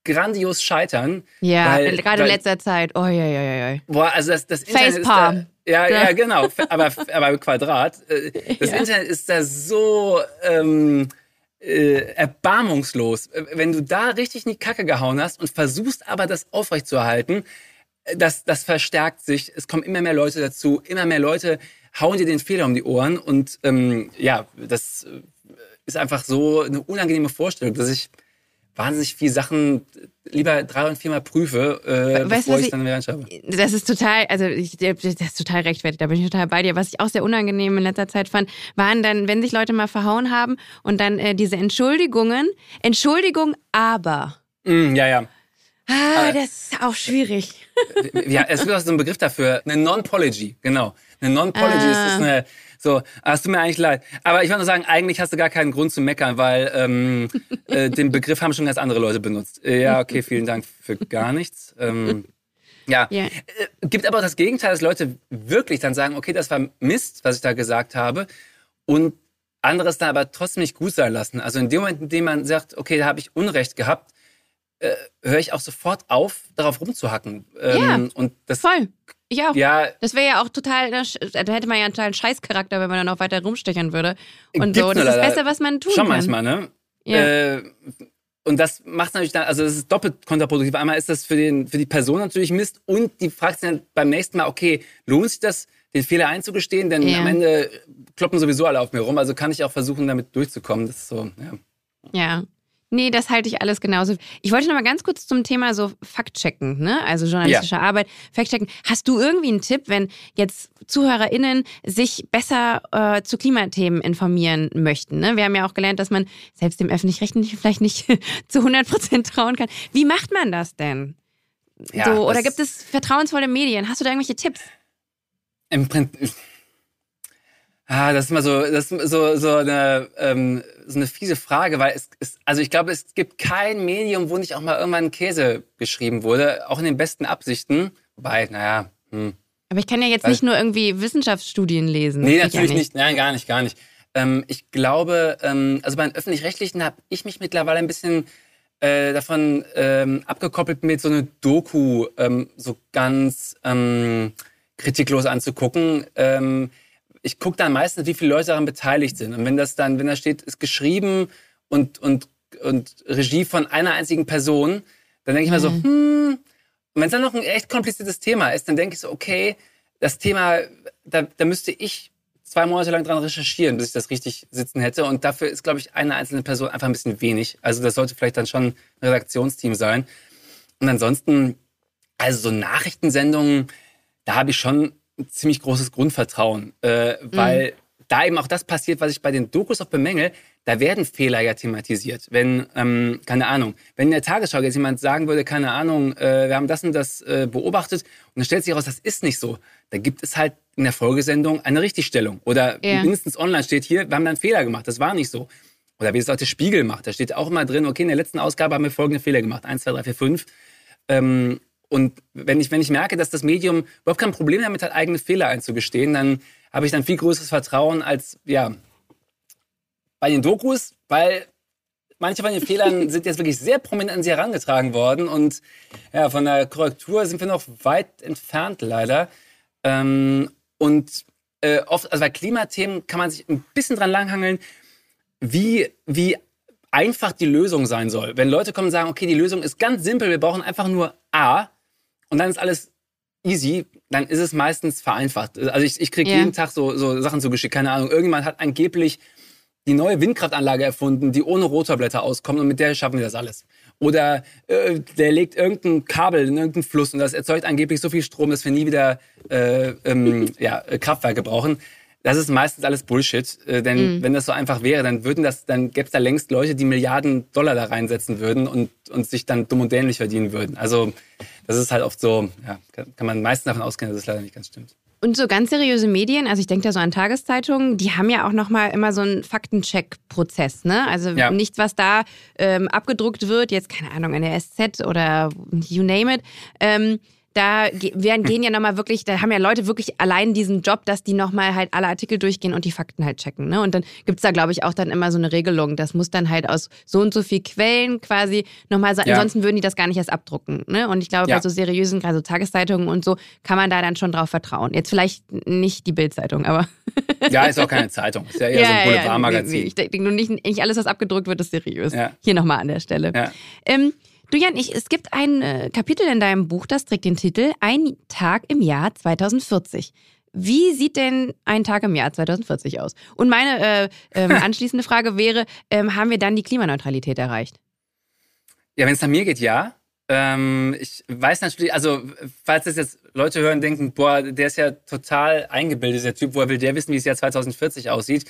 S3: grandios scheitern.
S2: Ja, weil, gerade weil, in letzter Zeit. Oh, ja, ja, ja.
S3: Boah, also das, das
S2: Internet Facepalm.
S3: ist da, ja, ja, ja, genau. aber, aber Quadrat. Äh, [LAUGHS] das ja. Internet ist da so ähm, äh, erbarmungslos. Äh, wenn du da richtig in die Kacke gehauen hast und versuchst aber das aufrechtzuerhalten, äh, das, das verstärkt sich. Es kommen immer mehr Leute dazu. Immer mehr Leute hauen dir den Fehler um die Ohren. Und ähm, ja, das äh, ist einfach so eine unangenehme Vorstellung, dass ich wahnsinnig viele Sachen lieber drei und viermal prüfe, äh, weißt, bevor ich dann wieder anschaue.
S2: Das ist total, also ich, das ist total rechtfertigt, da bin ich total bei dir. Was ich auch sehr unangenehm in letzter Zeit fand, waren dann, wenn sich Leute mal verhauen haben und dann äh, diese Entschuldigungen, Entschuldigung, aber.
S3: Mm, ja, ja.
S2: Ah, das ist auch schwierig. [LAUGHS]
S3: Ja, es gibt auch so einen Begriff dafür, eine Non-Pology, genau. Eine Non-Pology ah. ist eine so, hast du mir eigentlich leid. Aber ich wollte nur sagen, eigentlich hast du gar keinen Grund zu meckern, weil ähm, äh, den Begriff haben schon ganz andere Leute benutzt. Ja, okay, vielen Dank für gar nichts. Ähm, ja. Yeah. Äh, gibt aber auch das Gegenteil, dass Leute wirklich dann sagen, okay, das war Mist, was ich da gesagt habe. Und anderes dann aber trotzdem nicht gut sein lassen. Also in dem Moment, in dem man sagt, okay, da habe ich Unrecht gehabt, äh, höre ich auch sofort auf, darauf rumzuhacken.
S2: Ähm, ja, und das voll. Ich auch. Ja, das wäre ja auch total, da hätte man ja einen totalen Scheißcharakter, wenn man dann noch weiter rumstechen würde. Und so, das ist das Beste, was man tun
S3: schon
S2: kann.
S3: Schon manchmal, ne? Ja. Äh, und das macht natürlich dann, also das ist doppelt kontraproduktiv. Einmal ist das für, den, für die Person natürlich Mist und die fragt sich dann beim nächsten Mal, okay, lohnt sich das, den Fehler einzugestehen? Denn ja. am Ende kloppen sowieso alle auf mir rum. Also kann ich auch versuchen, damit durchzukommen. Das ist so, ja.
S2: Ja. Nee, das halte ich alles genauso. Ich wollte noch mal ganz kurz zum Thema so Faktchecken, ne? Also journalistische ja. Arbeit, Faktchecken. Hast du irgendwie einen Tipp, wenn jetzt ZuhörerInnen sich besser äh, zu Klimathemen informieren möchten? Ne? Wir haben ja auch gelernt, dass man selbst dem Öffentlich-Rechtlichen vielleicht nicht [LAUGHS] zu 100 Prozent trauen kann. Wie macht man das denn? Ja, so, oder gibt es vertrauensvolle Medien? Hast du da irgendwelche Tipps?
S3: Im Prinzip Ah, das ist mal so, das ist so, so, eine, ähm, so eine fiese Frage, weil es ist, also ich glaube, es gibt kein Medium, wo nicht auch mal irgendwann Käse geschrieben wurde, auch in den besten Absichten. Wobei, naja, hm.
S2: Aber ich kann ja jetzt weil, nicht nur irgendwie Wissenschaftsstudien lesen.
S3: Nee, natürlich ja nicht. nicht. Nein, gar nicht, gar nicht. Ähm, ich glaube, ähm, also bei den Öffentlich-Rechtlichen habe ich mich mittlerweile ein bisschen äh, davon ähm, abgekoppelt, mit so eine Doku ähm, so ganz ähm, kritiklos anzugucken. Ich gucke dann meistens, wie viele Leute daran beteiligt sind. Und wenn das dann, wenn da steht, ist geschrieben und, und, und Regie von einer einzigen Person, dann denke ich mir so, mhm. hm, und wenn es dann noch ein echt kompliziertes Thema ist, dann denke ich so, okay, das Thema, da, da müsste ich zwei Monate lang dran recherchieren, bis ich das richtig sitzen hätte. Und dafür ist, glaube ich, eine einzelne Person einfach ein bisschen wenig. Also das sollte vielleicht dann schon ein Redaktionsteam sein. Und ansonsten, also so Nachrichtensendungen, da habe ich schon ziemlich großes Grundvertrauen, äh, weil mhm. da eben auch das passiert, was ich bei den Dokus auch bemängel, da werden Fehler ja thematisiert. Wenn, ähm, keine Ahnung, wenn in der Tagesschau jetzt jemand sagen würde, keine Ahnung, äh, wir haben das und das äh, beobachtet und dann stellt sich heraus, das ist nicht so, da gibt es halt in der Folgesendung eine Richtigstellung. Oder
S2: Ja.
S3: mindestens online steht hier, wir haben da einen Fehler gemacht, das war nicht so. Oder wie es auch der Spiegel macht, da steht auch immer drin, okay, in der letzten Ausgabe haben wir folgende Fehler gemacht, 1, 2, 3, 4, 5. Ähm, und wenn ich, wenn ich merke, dass das Medium überhaupt kein Problem damit hat, eigene Fehler einzugestehen, dann habe ich dann viel größeres Vertrauen als, ja, bei den Dokus, weil manche von den Fehlern [LAUGHS] sind jetzt wirklich sehr prominent an sie herangetragen worden und ja, von der Korrektur sind wir noch weit entfernt leider. Ähm, und äh, oft, also bei Klimathemen kann man sich ein bisschen dran langhangeln, wie, wie einfach die Lösung sein soll. Wenn Leute kommen und sagen, okay, die Lösung ist ganz simpel, wir brauchen einfach nur A und dann ist alles easy, dann ist es meistens vereinfacht. Also ich, ich kriege
S2: Ja.
S3: jeden Tag so, so Sachen zugeschickt, keine Ahnung. Irgendjemand hat angeblich die neue Windkraftanlage erfunden, die ohne Rotorblätter auskommt und mit der schaffen wir das alles. Oder äh, der legt irgendein Kabel in irgendeinen Fluss und das erzeugt angeblich so viel Strom, dass wir nie wieder äh, ähm, [LAUGHS] ja, äh, Kraftwerke brauchen. Das ist meistens alles Bullshit, äh, denn wenn das so einfach wäre, dann würden das, dann gäbe es da längst Leute, die Milliarden Dollar da reinsetzen würden und, und sich dann dumm und dämlich verdienen würden. Also das ist halt oft so, ja, kann, man meistens davon ausgehen, dass es leider nicht ganz stimmt.
S2: Und so ganz seriöse Medien, also ich denke da so an Tageszeitungen, die haben ja auch nochmal immer so einen Faktencheck-Prozess, ne? Also
S3: Ja.
S2: nichts, was da ähm, abgedruckt wird, jetzt keine Ahnung, in der SZ oder you name it, ähm, da werden, gehen ja nochmal wirklich, da haben ja Leute wirklich allein diesen Job, dass die nochmal halt alle Artikel durchgehen und die Fakten halt checken. Ne? Und dann gibt's da, glaube ich, auch dann immer so eine Regelung. Das muss dann halt aus so und so viel Quellen quasi nochmal sein.
S3: Ja.
S2: Ansonsten würden die das gar nicht erst abdrucken. Ne? Und ich glaube,
S3: Ja.
S2: bei so seriösen, gerade so Tageszeitungen und so, kann man da dann schon drauf vertrauen. Jetzt vielleicht nicht die Bildzeitung, aber [LAUGHS]
S3: Ja, ist auch keine Zeitung, ist ja eher so ein Boulevardmagazin.
S2: nee, nee, ich denke nur nicht, nicht alles, was abgedruckt wird, ist seriös.
S3: Ja.
S2: Hier nochmal an der Stelle.
S3: Ja.
S2: Ähm, du Jan, ich, es gibt ein äh, Kapitel in deinem Buch, das trägt den Titel Ein Tag im Jahr 2040. Wie sieht denn ein Tag im Jahr 2040 aus? Und meine äh, ähm, [LAUGHS] anschließende Frage wäre, ähm, haben wir dann die Klimaneutralität erreicht?
S3: Ja, wenn es nach mir geht, ja. Ähm, ich weiß natürlich, also falls das jetzt Leute hören, denken, boah, der ist ja total eingebildet, der Typ, woher will der wissen, wie es Jahr 2040 aussieht?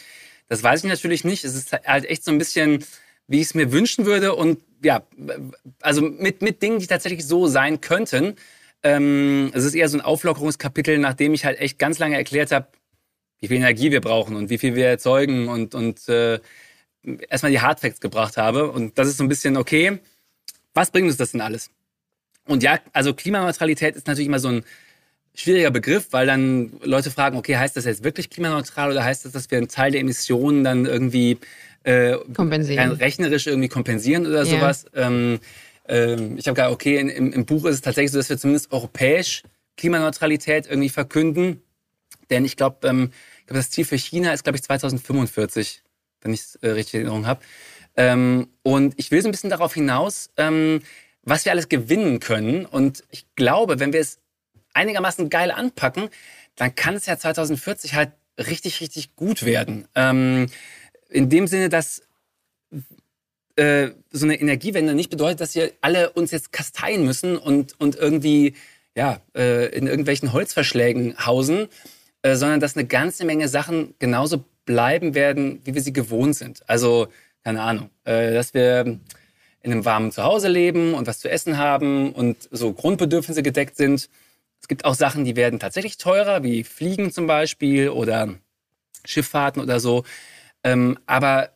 S3: Das weiß ich natürlich nicht. Es ist halt echt so ein bisschen, wie ich es mir wünschen würde und ja, also mit, mit Dingen, die tatsächlich so sein könnten. Ähm, es ist eher so ein Auflockerungskapitel, nachdem ich halt echt ganz lange erklärt habe, wie viel Energie wir brauchen und wie viel wir erzeugen und, und äh, erstmal die Hardfacts gebracht habe. Und das ist so ein bisschen, okay, was bringt uns das denn alles? Und ja, also Klimaneutralität ist natürlich immer so ein schwieriger Begriff, weil dann Leute fragen, okay, heißt das jetzt wirklich klimaneutral oder heißt das, dass wir einen Teil der Emissionen dann irgendwie äh, rein rechnerisch irgendwie kompensieren oder
S2: Ja.
S3: sowas? Ähm, ähm, ich habe gesagt, okay, in, im, im Buch ist es tatsächlich so, dass wir zumindest europäisch Klimaneutralität irgendwie verkünden. Denn ich glaube, ähm, ich glaub, das Ziel für China ist, glaube ich, 2045, wenn ich es äh, richtig in Erinnerung habe. Ähm, und ich will so ein bisschen darauf hinaus, ähm, was wir alles gewinnen können. Und ich glaube, wenn wir es einigermaßen geil anpacken, dann kann es ja 2040 halt richtig, richtig gut werden. Ähm, in dem Sinne, dass äh, so eine Energiewende nicht bedeutet, dass wir alle uns jetzt kasteien müssen und, und irgendwie ja, äh, in irgendwelchen Holzverschlägen hausen, äh, sondern dass eine ganze Menge Sachen genauso bleiben werden, wie wir sie gewohnt sind. Also, keine Ahnung, äh, dass wir in einem warmen Zuhause leben und was zu essen haben und so Grundbedürfnisse gedeckt sind. Es gibt auch Sachen, die werden tatsächlich teurer, wie Fliegen zum Beispiel oder Schifffahrten oder so. Ähm, aber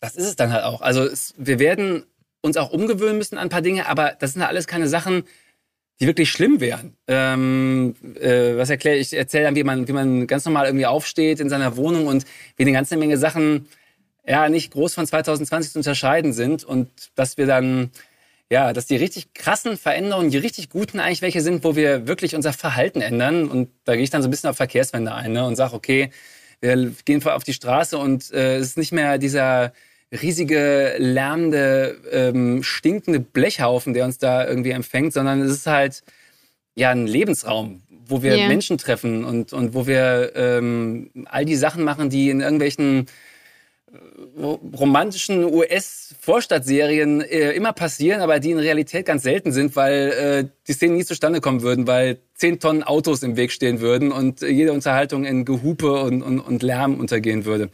S3: das ist es dann halt auch. Also es, wir werden uns auch umgewöhnen müssen an ein paar Dinge, aber das sind ja alles keine Sachen, die wirklich schlimm wären. Ähm, äh, was erkläre ich? Erzähle dann, wie man, wie man ganz normal irgendwie aufsteht in seiner Wohnung und wie eine ganze Menge Sachen ja nicht groß von 2020 zu unterscheiden sind und dass wir dann ja, dass die richtig krassen Veränderungen, die richtig guten eigentlich welche sind, wo wir wirklich unser Verhalten ändern. Und da gehe ich dann so ein bisschen auf Verkehrswende ein ne, und sage, okay, wir gehen auf die Straße und äh, es ist nicht mehr dieser riesige, lärmende, ähm, stinkende Blechhaufen, der uns da irgendwie empfängt, sondern es ist halt ja ein Lebensraum, wo wir
S2: Ja.
S3: Menschen treffen und, und wo wir ähm, all die Sachen machen, die in irgendwelchen romantischen US-Vorstadtserien äh, immer passieren, aber die in Realität ganz selten sind, weil äh, die Szenen nie zustande kommen würden, weil zehn Tonnen Autos im Weg stehen würden und jede Unterhaltung in Gehupe und, und, und Lärm untergehen würde.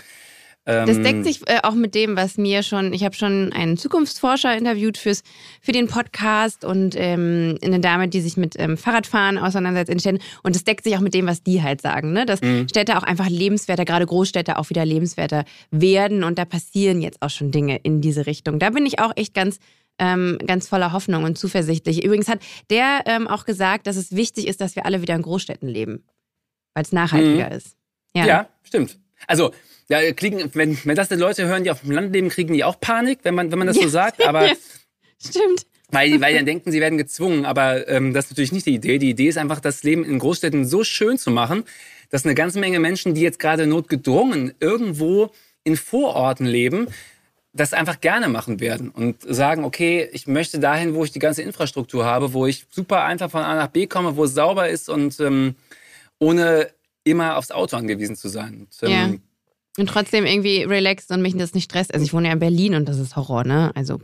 S2: Das deckt ähm, sich äh, auch mit dem, was mir schon, ich habe schon einen Zukunftsforscher interviewt fürs, für den Podcast und ähm, eine Dame, die sich mit ähm, Fahrradfahren auseinandersetzt in Städten. Und das deckt sich auch mit dem, was die halt sagen, ne? dass mhm. Städte auch einfach lebenswerter, gerade Großstädte auch wieder lebenswerter werden. Und da passieren jetzt auch schon Dinge in diese Richtung. Da bin ich auch echt ganz ähm, ganz voller Hoffnung und zuversichtlich. Übrigens hat der ähm, auch gesagt, dass es wichtig ist, dass wir alle wieder in Großstädten leben, weil es nachhaltiger mhm. ist.
S3: Ja. ja, stimmt. Also ja, kriegen, wenn, wenn das die Leute hören, die auf dem Land leben, kriegen die auch Panik, wenn man, wenn man das so sagt. Aber [LAUGHS]
S2: Stimmt.
S3: Weil, weil die dann [LAUGHS] denken, sie werden gezwungen. Aber ähm, das ist natürlich nicht die Idee. Die Idee ist einfach, das Leben in Großstädten so schön zu machen, dass eine ganze Menge Menschen, die jetzt gerade notgedrungen irgendwo in Vororten leben, das einfach gerne machen werden und sagen, okay, ich möchte dahin, wo ich die ganze Infrastruktur habe, wo ich super einfach von A nach B komme, wo es sauber ist und ähm, ohne immer aufs Auto angewiesen zu sein. Und, ähm,
S2: Und trotzdem irgendwie relaxed und mich das nicht stresst. Also ich wohne ja in Berlin und das ist Horror, ne? Also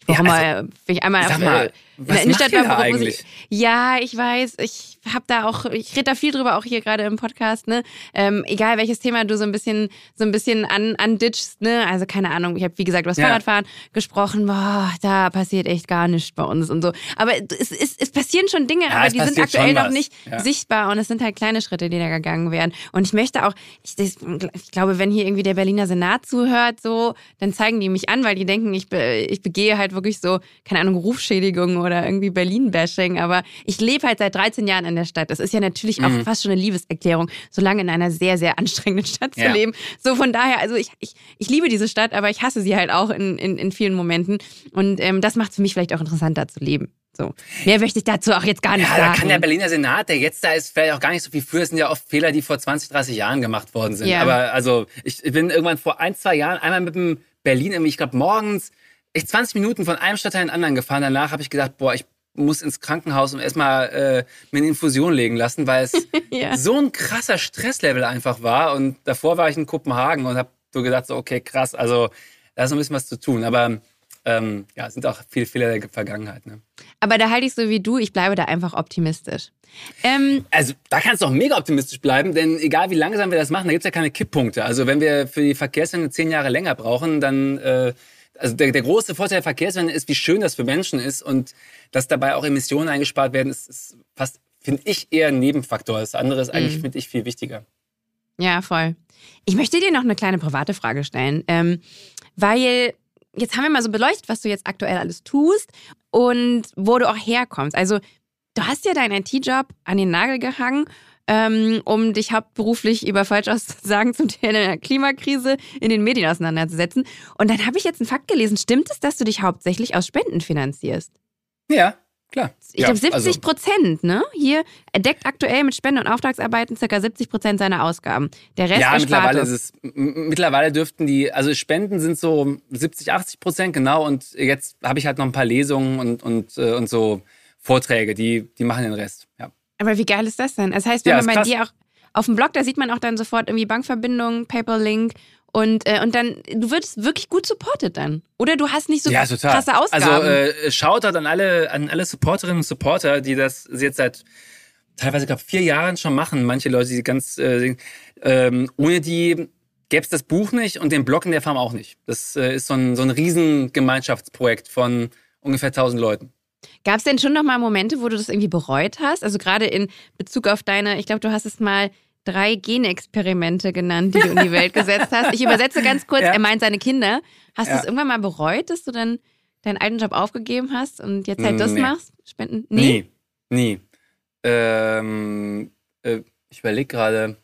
S2: ich brauche ja, also, mal, ich einmal
S3: sag mal, äh, in der Innenstadt war, eigentlich?
S2: Ich, ja, ich weiß, ich habe da auch, ich rede da viel drüber, auch hier gerade im Podcast, ne? Ähm, egal welches Thema du so ein bisschen, so ein bisschen an, anditchst, ne? Also keine Ahnung, ich habe wie gesagt über das ja. Fahrradfahren gesprochen, boah, da passiert echt gar nichts bei uns und so. Aber es, es, es passieren schon Dinge, ja, aber die sind aktuell noch nicht sichtbar und es sind halt kleine Schritte, die da gegangen werden. Und ich möchte auch, ich, ich glaube, wenn hier irgendwie der Berliner Senat zuhört, so, dann zeigen die mich an, weil die denken, ich, be, ich begehe halt wirklich so, keine Ahnung, Rufschädigung oder irgendwie Berlin-Bashing. Aber ich lebe halt seit 13 Jahren in der Stadt. Das ist ja natürlich auch mhm. fast schon eine Liebeserklärung, so lange in einer sehr, sehr anstrengenden Stadt zu ja. leben. So von daher, also ich, ich, ich liebe diese Stadt, aber ich hasse sie halt auch in, in, in vielen Momenten. Und ähm, das macht es für mich vielleicht auch interessanter zu leben. So. Mehr möchte ich dazu auch jetzt gar nicht
S3: ja,
S2: sagen.
S3: Da kann der Berliner Senat, der jetzt da ist, vielleicht auch gar nicht so viel für. Es sind ja oft Fehler, die vor 20, 30 Jahren gemacht worden sind. Ja. Aber also, ich bin irgendwann vor ein, zwei Jahren einmal mit dem Berlin, ich glaube morgens, echt 20 Minuten von einem Stadtteil in den anderen gefahren. Danach habe ich gedacht, boah, ich muss ins Krankenhaus und erstmal äh, mir eine Infusion legen lassen, weil es [LAUGHS] ja. so ein krasser Stresslevel einfach war. Und davor war ich in Kopenhagen und habe so gedacht, so, okay, krass, also da ist noch ein bisschen was zu tun. Aber ähm, ja, sind auch viele Fehler der Vergangenheit. Ne?
S2: Aber da halte ich so wie du, ich bleibe da einfach optimistisch. Ähm,
S3: also da kannst du auch mega optimistisch bleiben, denn egal wie langsam wir das machen, da gibt es ja keine Kipppunkte. Also wenn wir für die Verkehrswende zehn Jahre länger brauchen, dann äh, also der, der große Vorteil der Verkehrswende ist, wie schön das für Menschen ist und dass dabei auch Emissionen eingespart werden, ist, ist fast, finde ich, eher ein Nebenfaktor. Das andere ist eigentlich, mhm. finde ich, viel wichtiger.
S2: Ja, voll. Ich möchte dir noch eine kleine private Frage stellen, ähm, weil jetzt haben wir mal so beleuchtet, was du jetzt aktuell alles tust und wo du auch herkommst. Also du hast ja deinen IT-Job an den Nagel gehangen ähm, um dich hauptberuflich über Falschaussagen zum Thema der Klimakrise in den Medien auseinanderzusetzen. Und dann habe ich jetzt einen Fakt gelesen. Stimmt es, dass du dich hauptsächlich aus Spenden finanzierst?
S3: Ja, klar.
S2: Ich ja, glaube 70 also Prozent, ne? Hier deckt aktuell mit Spenden und Auftragsarbeiten ca. 70 Prozent seiner Ausgaben. Der Rest
S3: Ja, mittlerweile ist es, mittlerweile dürften die, also Spenden sind so 70, 80 Prozent, genau. Und jetzt habe ich halt noch ein paar Lesungen und, und, äh, und so Vorträge, die, die machen den Rest, ja.
S2: Aber wie geil ist das denn? Das heißt, wenn ja, man bei dir auch auf dem Blog, da sieht man auch dann sofort irgendwie Bankverbindung, PayPal-Link und, äh, und dann, du wirst wirklich gut supported dann. Oder du hast nicht so ja, krasse Ausgaben.
S3: Also äh, schaut an alle, an alle Supporterinnen und Supporter, die das jetzt seit teilweise, glaube vier Jahren schon machen. Manche Leute, die ganz, äh, ähm, ohne die gäbe es das Buch nicht und den Blog in der Form auch nicht. Das äh, ist so ein, so ein Riesengemeinschaftsprojekt von ungefähr 1000 Leuten.
S2: Gab es denn schon noch mal Momente, wo du das irgendwie bereut hast? Also gerade in Bezug auf deine, ich glaube, du hast es mal drei Genexperimente genannt, die du in die Welt gesetzt hast. Ich übersetze ganz kurz, ja. er meint seine Kinder. Hast ja. du es irgendwann mal bereut, dass du dann deinen alten Job aufgegeben hast und jetzt halt das nee. machst? Spenden?
S3: Nee. Nie. Nie. Ähm, äh, ich überlege gerade.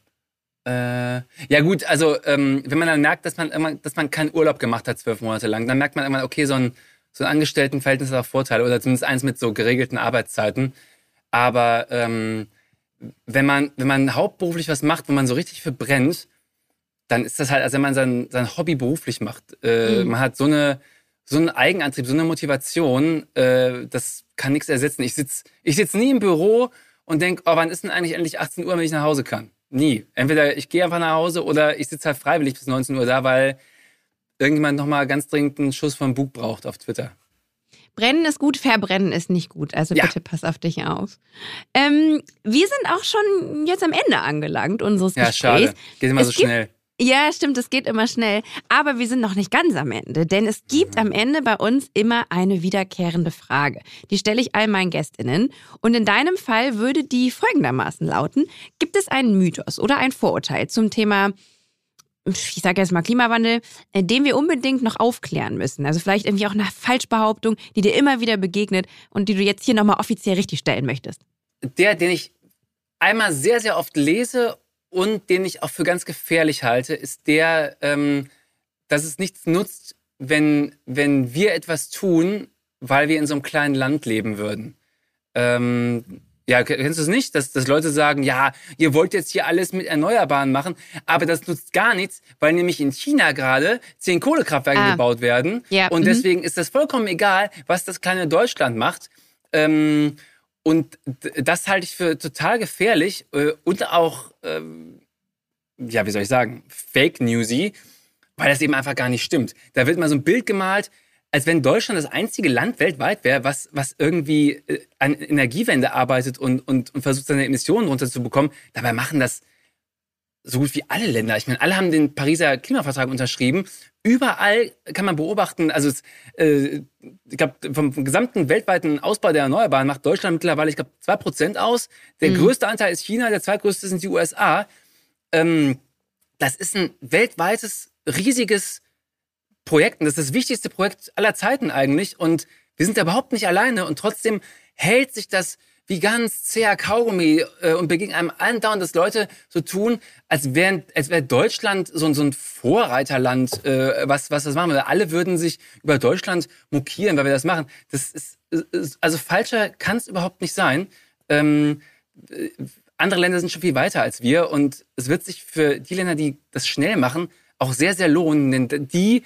S3: Äh, ja gut, also ähm, wenn man dann merkt, dass man, dass man keinen Urlaub gemacht hat zwölf Monate lang, dann merkt man immer, okay, so ein so ein Angestelltenverhältnis hat auch Vorteile oder zumindest eins mit so geregelten Arbeitszeiten. Aber ähm, wenn man wenn man hauptberuflich was macht, wo man so richtig verbrennt, dann ist das halt, als wenn man sein, sein Hobby beruflich macht. Äh, mhm. Man hat so eine so einen Eigenantrieb, so eine Motivation, äh, das kann nichts ersetzen. Ich sitz ich sitz nie im Büro und denk, oh, wann ist denn eigentlich endlich 18 Uhr, wenn ich nach Hause kann? Nie. Entweder ich gehe einfach nach Hause oder ich sitze halt freiwillig bis 19 Uhr da, weil irgendjemand nochmal ganz dringend einen Schuss vom Bug braucht auf Twitter.
S2: Brennen ist gut, verbrennen ist nicht gut. Also ja. bitte pass auf dich auf. Ähm, wir sind auch schon jetzt am Ende angelangt unseres ja, Gesprächs. Ja, schade.
S3: Geht immer es so schnell.
S2: Ja, stimmt, es geht immer schnell. Aber wir sind noch nicht ganz am Ende, denn es gibt am Ende bei uns immer eine wiederkehrende Frage. Die stelle ich all meinen Gästinnen. Und in deinem Fall würde die folgendermaßen lauten: Gibt es einen Mythos oder ein Vorurteil zum Thema ich sage jetzt mal Klimawandel, äh, den wir unbedingt noch aufklären müssen. Also vielleicht irgendwie auch eine Falschbehauptung, die dir immer wieder begegnet und die du jetzt hier nochmal offiziell richtig stellen möchtest.
S3: Der, den ich einmal sehr, sehr oft lese und den ich auch für ganz gefährlich halte, ist der, ähm, dass es nichts nutzt, wenn, wenn wir etwas tun, weil wir in so einem kleinen Land leben würden. Ähm, ja, kennst du es nicht? Dass, dass Leute sagen, ja, ihr wollt jetzt hier alles mit Erneuerbaren machen, aber das nutzt gar nichts, weil nämlich in China gerade zehn Kohlekraftwerke ah. gebaut werden. Ja. Und mhm. deswegen ist das vollkommen egal, was das kleine Deutschland macht. Ähm, und das halte ich für total gefährlich äh, und auch, ähm, ja, wie soll ich sagen, Fake Newsy, weil das eben einfach gar nicht stimmt. Da wird mal so ein Bild gemalt, als wenn Deutschland das einzige Land weltweit wäre, was, was irgendwie äh, an Energiewende arbeitet und, und, und versucht, seine Emissionen runterzubekommen. Dabei machen das so gut wie alle Länder. Ich meine, alle haben den Pariser Klimavertrag unterschrieben. Überall kann man beobachten, also es, äh, ich glaube, vom, gesamten weltweiten Ausbau der Erneuerbaren macht Deutschland mittlerweile, ich glaube, zwei Prozent aus. Der mhm. größte Anteil ist China, der zweitgrößte sind die USA. Ähm, das ist ein weltweites, riesiges Projekten. Das ist das wichtigste Projekt aller Zeiten eigentlich. Und wir sind da überhaupt nicht alleine. Und trotzdem hält sich das wie ganz zäher Kaugummi äh, und begegnet einem andauernd, dass Leute so tun, als wäre als wär Deutschland so, so ein Vorreiterland, äh, was, was das machen wir. Alle würden sich über Deutschland mokieren, weil wir das machen. Das ist, ist also falscher kann es überhaupt nicht sein. Ähm, äh, andere Länder sind schon viel weiter als wir und es wird sich für die Länder, die das schnell machen, auch sehr, sehr lohnen, denn die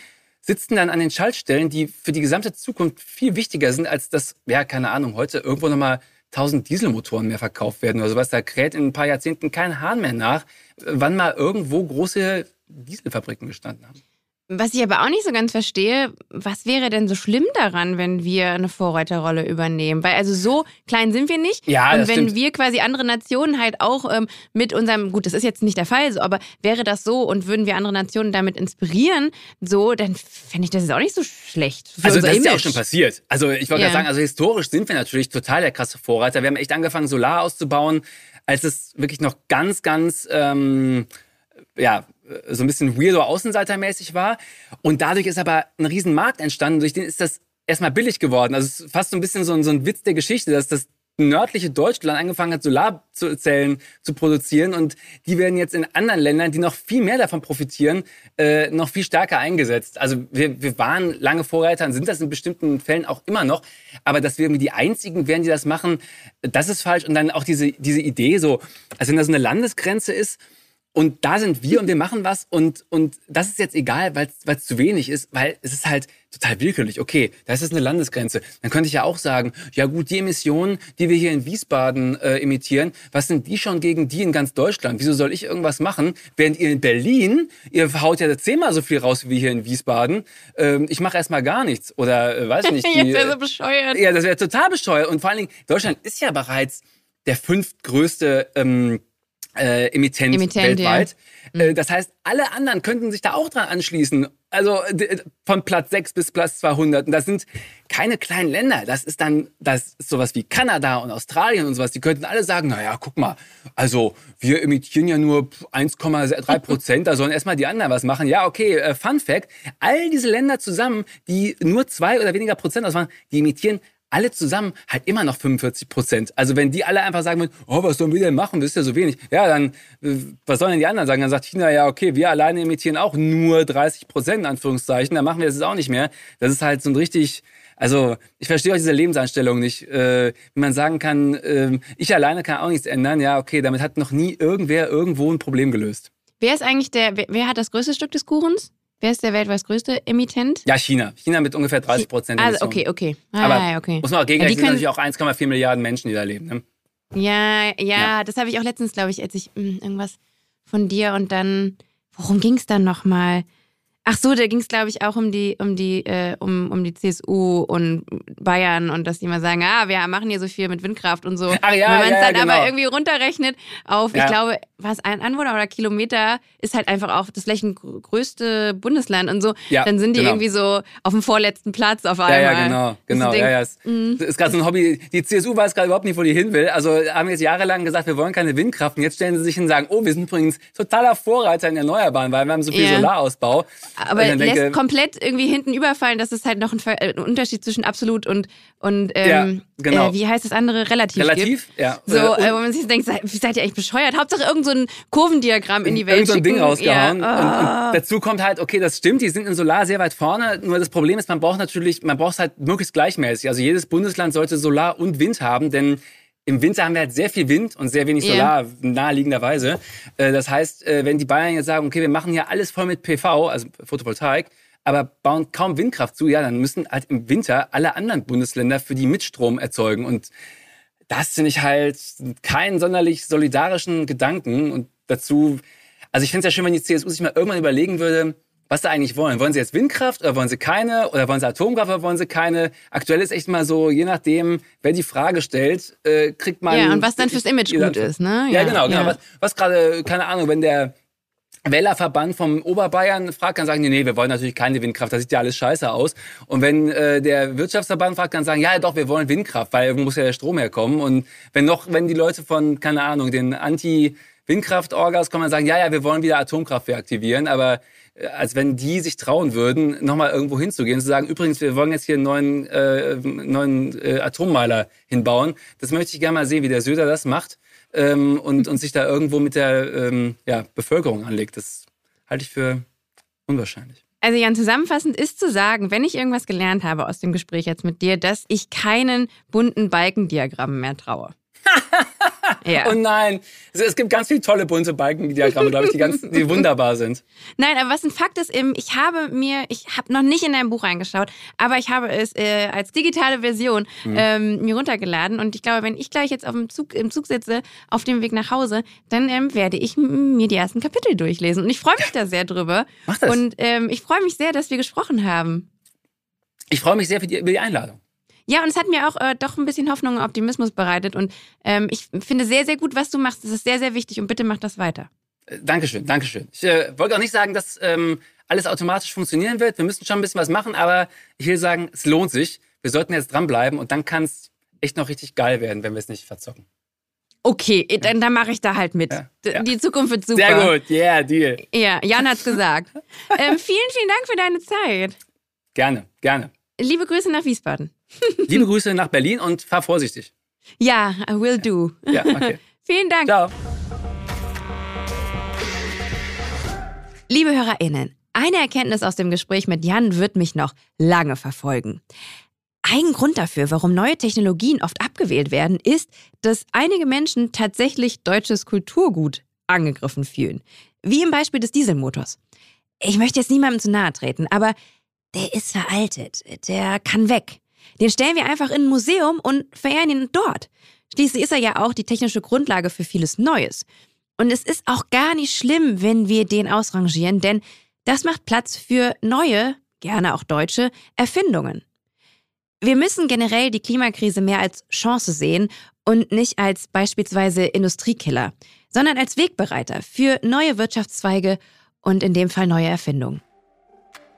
S3: sitzen dann an den Schaltstellen, die für die gesamte Zukunft viel wichtiger sind, als dass, ja, keine Ahnung, heute irgendwo nochmal 1000 Dieselmotoren mehr verkauft werden oder sowas. Da kräht in ein paar Jahrzehnten kein Hahn mehr nach, wann mal irgendwo große Dieselfabriken gestanden haben.
S2: Was ich aber auch nicht so ganz verstehe, was wäre denn so schlimm daran, wenn wir eine Vorreiterrolle übernehmen? Weil also so klein sind wir nicht.
S3: Ja,
S2: und wenn
S3: stimmt.
S2: wir quasi andere Nationen halt auch ähm, mit unserem, gut, das ist jetzt nicht der Fall so, aber wäre das so und würden wir andere Nationen damit inspirieren, so, dann fände ich das jetzt auch nicht so schlecht.
S3: Also das Image. ist ja auch schon passiert. Also ich wollte ja. sagen, also historisch sind wir natürlich total der krasse Vorreiter. Wir haben echt angefangen, Solar auszubauen, als es wirklich noch ganz, ganz ähm, ja, so ein bisschen weirdo Außenseitermäßig war. Und dadurch ist aber ein riesen Markt entstanden. Durch den ist das erstmal billig geworden. Also es ist fast so ein bisschen so ein, so ein Witz der Geschichte, dass das nördliche Deutschland angefangen hat, Solarzellen zu produzieren und die werden jetzt in anderen Ländern, die noch viel mehr davon profitieren, äh, noch viel stärker eingesetzt. Also wir, wir waren lange Vorreiter und sind das in bestimmten Fällen auch immer noch, aber dass wir irgendwie die Einzigen wären, die das machen, das ist falsch. Und dann auch diese, diese Idee so, als wenn das eine Landesgrenze ist, und da sind wir und wir machen was und, und das ist jetzt egal, weil es zu wenig ist, weil es ist halt total willkürlich. Okay, da ist es eine Landesgrenze. Dann könnte ich ja auch sagen, ja gut, die Emissionen, die wir hier in Wiesbaden äh, emittieren, was sind die schon gegen die in ganz Deutschland? Wieso soll ich irgendwas machen, während ihr in Berlin, ihr haut ja zehnmal so viel raus wie hier in Wiesbaden. Ähm, ich mache erstmal gar nichts oder äh, weiß [LAUGHS] nicht.
S2: Die, Jetzt wäre so bescheuert.
S3: Ja, das wäre total bescheuert. Und vor allen Dingen, Deutschland ist ja bereits der fünftgrößte ähm, äh, Emittent, Emittent weltweit. Ja. Äh, mhm. das heißt, alle anderen könnten sich da auch dran anschließen. Also von Platz 6 bis Platz 200. Und das sind keine kleinen Länder. Das ist dann, das ist sowas wie Kanada und Australien und sowas. Die könnten alle sagen, naja, guck mal, also wir emittieren ja nur 1,3 Prozent, da sollen erstmal die anderen was machen. Ja, okay, äh, Fun Fact, all diese Länder zusammen, die nur zwei oder weniger Prozent ausmachen, die emittieren alle zusammen halt immer noch 45 Prozent. Also wenn die alle einfach sagen würden, oh, was sollen wir denn machen, das ist ja so wenig. Ja, dann, äh, was sollen denn die anderen sagen? Dann sagt China, ja, okay, wir alleine emittieren auch nur 30 Prozent, in Anführungszeichen, dann machen wir das jetzt auch nicht mehr. Das ist halt so ein richtig, also ich verstehe auch diese Lebenseinstellung nicht. Äh, wie man sagen kann, äh, ich alleine kann auch nichts ändern. Ja, okay, damit hat noch nie irgendwer irgendwo ein Problem gelöst.
S2: Wer ist eigentlich der, wer, wer hat das größte Stück des Kuchens? Wer ist der weltweit größte Emittent?
S3: Ja, China. China mit ungefähr 30 Prozent.
S2: Also, okay, okay.
S3: Ah, Aber okay. muss man auch gegenrechnen, ja, natürlich auch 1,4 Milliarden Menschen, die da leben. Ne?
S2: Ja, ja, ja, das habe ich auch letztens, glaube ich, als ich mh, hm, irgendwas von dir und dann, worum ging es dann nochmal? Ach so, da ging es, glaube ich, auch um die, um die, äh, um, um die CSU und Bayern und dass die mal sagen, ah, wir machen hier so viel mit Windkraft und so.
S3: Ach ja,
S2: Wenn man es
S3: ja,
S2: dann
S3: genau.
S2: aber irgendwie runterrechnet auf, ich glaube, was ein Anwohner oder Kilometer ist halt einfach auch das flächengrößte Bundesland und so.
S3: Ja,
S2: dann sind die
S3: genau.
S2: irgendwie so auf dem vorletzten Platz auf
S3: Ja,
S2: einmal.
S3: ja, genau,
S2: du
S3: genau.
S2: denkst,
S3: ja, ja. Es das ist gerade so ein Hobby. Die CSU weiß gerade überhaupt nicht, wo die hin will. Also haben jetzt jahrelang gesagt, wir wollen keine Windkraft. Und jetzt stellen sie sich hin und sagen, oh, wir sind übrigens totaler Vorreiter in Erneuerbaren, weil wir haben so viel
S2: Ja.
S3: Solarausbau.
S2: Aber lässt
S3: denke,
S2: komplett irgendwie hinten überfallen, dass es halt noch ein, äh, Unterschied zwischen absolut und, und ähm,
S3: Ja, genau.
S2: äh, wie heißt das andere, relativ,
S3: Relativ,
S2: gibt.
S3: ja.
S2: So,
S3: Äh, und-
S2: äh, wo man sich denkt, seid, seid ihr eigentlich bescheuert? Hauptsache irgend so ein Kurvendiagramm in die Welt
S3: irgend so ein Ding rausgehauen.
S2: Ja.
S3: Und,
S2: Ah.
S3: und dazu kommt halt, okay, das stimmt, die sind in Solar sehr weit vorne. Nur das Problem ist, man braucht natürlich, man braucht es halt möglichst gleichmäßig. Also jedes Bundesland sollte Solar und Wind haben, denn im Winter haben wir halt sehr viel Wind und sehr wenig. Solar, naheliegenderweise. Äh, Das heißt, äh, wenn die Bayern jetzt sagen, okay, wir machen hier alles voll mit PV, also Photovoltaik, aber bauen kaum Windkraft zu, ja, dann müssen halt im Winter alle anderen Bundesländer für die mit Strom erzeugen. Und das finde ich halt keinen sonderlich solidarischen Gedanken. Und dazu, also ich finde es ja schön, wenn die CSU sich mal irgendwann überlegen würde, was sie eigentlich wollen. Wollen sie jetzt Windkraft oder wollen sie keine? Oder wollen sie Atomkraft oder wollen sie keine? Aktuell ist echt mal so, je nachdem, wer die Frage stellt, äh, kriegt man...
S2: Ja, und was dann fürs Image gut ist, ne?
S3: Ja,
S2: Ja,
S3: genau. genau.
S2: ja.
S3: Was, was gerade, keine Ahnung, wenn der Wählerverband vom Oberbayern fragt, dann sagen die, nee, wir wollen natürlich keine Windkraft, das sieht ja alles scheiße aus. Und wenn äh, der Wirtschaftsverband fragt, dann sagen, ja doch, wir wollen Windkraft, weil irgendwo muss ja der Strom herkommen. Und wenn noch, wenn die Leute von, keine Ahnung, den Anti-Windkraft-Orgas kommen, dann sagen, ja, ja, wir wollen wieder Atomkraft reaktivieren, aber äh, als wenn die sich trauen würden, nochmal irgendwo hinzugehen und zu sagen, übrigens, wir wollen jetzt hier einen neuen, äh, neuen äh, Atommeiler hinbauen. Das möchte ich gerne mal sehen, wie der Söder das macht ähm, und, und sich da irgendwo mit der ähm, ja, Bevölkerung anlegt. Das halte ich für unwahrscheinlich.
S2: Also Jan, zusammenfassend ist zu sagen, wenn ich irgendwas gelernt habe aus dem Gespräch jetzt mit dir, dass ich keinen bunten Balkendiagrammen mehr traue. [LAUGHS] ja.
S3: Oh nein, es, es gibt ganz viele tolle bunte Balkendiagramme, glaube ich, die, ganz, die wunderbar sind. [LAUGHS]
S2: Nein, aber was ein Fakt ist, eben, ich habe mir, ich habe noch nicht in dein Buch reingeschaut, aber ich habe es äh, als digitale Version ähm, mir runtergeladen und ich glaube, wenn ich gleich jetzt auf dem Zug, im Zug sitze, auf dem Weg nach Hause, dann ähm, werde ich mir die ersten Kapitel durchlesen und ich freue mich da sehr drüber.
S3: Mach das.
S2: Und ähm, ich freue mich sehr, dass wir gesprochen haben.
S3: Ich freue mich sehr für die, über die Einladung.
S2: Ja, und es hat mir auch äh, doch ein bisschen Hoffnung und Optimismus bereitet und ähm, ich finde sehr, sehr gut, was du machst. Das ist sehr, sehr wichtig und bitte mach das weiter.
S3: Äh, Dankeschön, Dankeschön. Ich äh, wollte auch nicht sagen, dass ähm, alles automatisch funktionieren wird. Wir müssen schon ein bisschen was machen, aber ich will sagen, es lohnt sich. Wir sollten jetzt dranbleiben und dann kann es echt noch richtig geil werden, wenn wir es nicht verzocken.
S2: Okay, dann, dann mache ich da halt mit.
S3: Ja, ja.
S2: Die Zukunft wird super.
S3: Sehr gut, yeah, Deal.
S2: Ja, Jan hat's gesagt. [LAUGHS] ähm, vielen, vielen Dank für deine Zeit.
S3: Gerne, gerne.
S2: Liebe Grüße nach Wiesbaden. [LAUGHS]
S3: Liebe Grüße nach Berlin und fahr vorsichtig.
S2: Ja, I will do.
S3: Ja, okay. [LAUGHS]
S2: Vielen Dank.
S3: Ciao.
S2: Liebe HörerInnen, eine Erkenntnis aus dem Gespräch mit Jan wird mich noch lange verfolgen. Ein Grund dafür, warum neue Technologien oft abgewählt werden, ist, dass einige Menschen tatsächlich deutsches Kulturgut angegriffen fühlen. Wie im Beispiel des Dieselmotors. Ich möchte jetzt niemandem zu nahe treten, aber der ist veraltet. Der kann weg. Den stellen wir einfach in ein Museum und verehren ihn dort. Schließlich ist er ja auch die technische Grundlage für vieles Neues. Und es ist auch gar nicht schlimm, wenn wir den ausrangieren, denn das macht Platz für neue, gerne auch deutsche, Erfindungen. Wir müssen generell die Klimakrise mehr als Chance sehen und nicht als beispielsweise Industriekiller, sondern als Wegbereiter für neue Wirtschaftszweige und in dem Fall neue Erfindungen.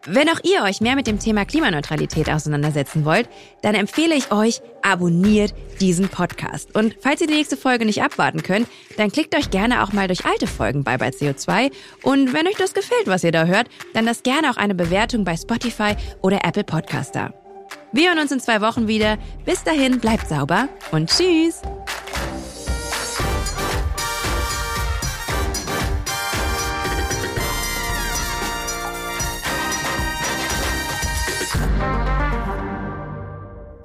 S2: Wenn auch ihr euch mehr mit dem Thema Klimaneutralität auseinandersetzen wollt, dann empfehle ich euch, abonniert diesen Podcast. Und falls ihr die nächste Folge nicht abwarten könnt, dann klickt euch gerne auch mal durch alte Folgen bei bei CO2. Und wenn euch das gefällt, was ihr da hört, dann lasst gerne auch eine Bewertung bei Spotify oder Apple Podcast da. Wir hören uns in zwei Wochen wieder. Bis dahin, bleibt sauber und tschüss!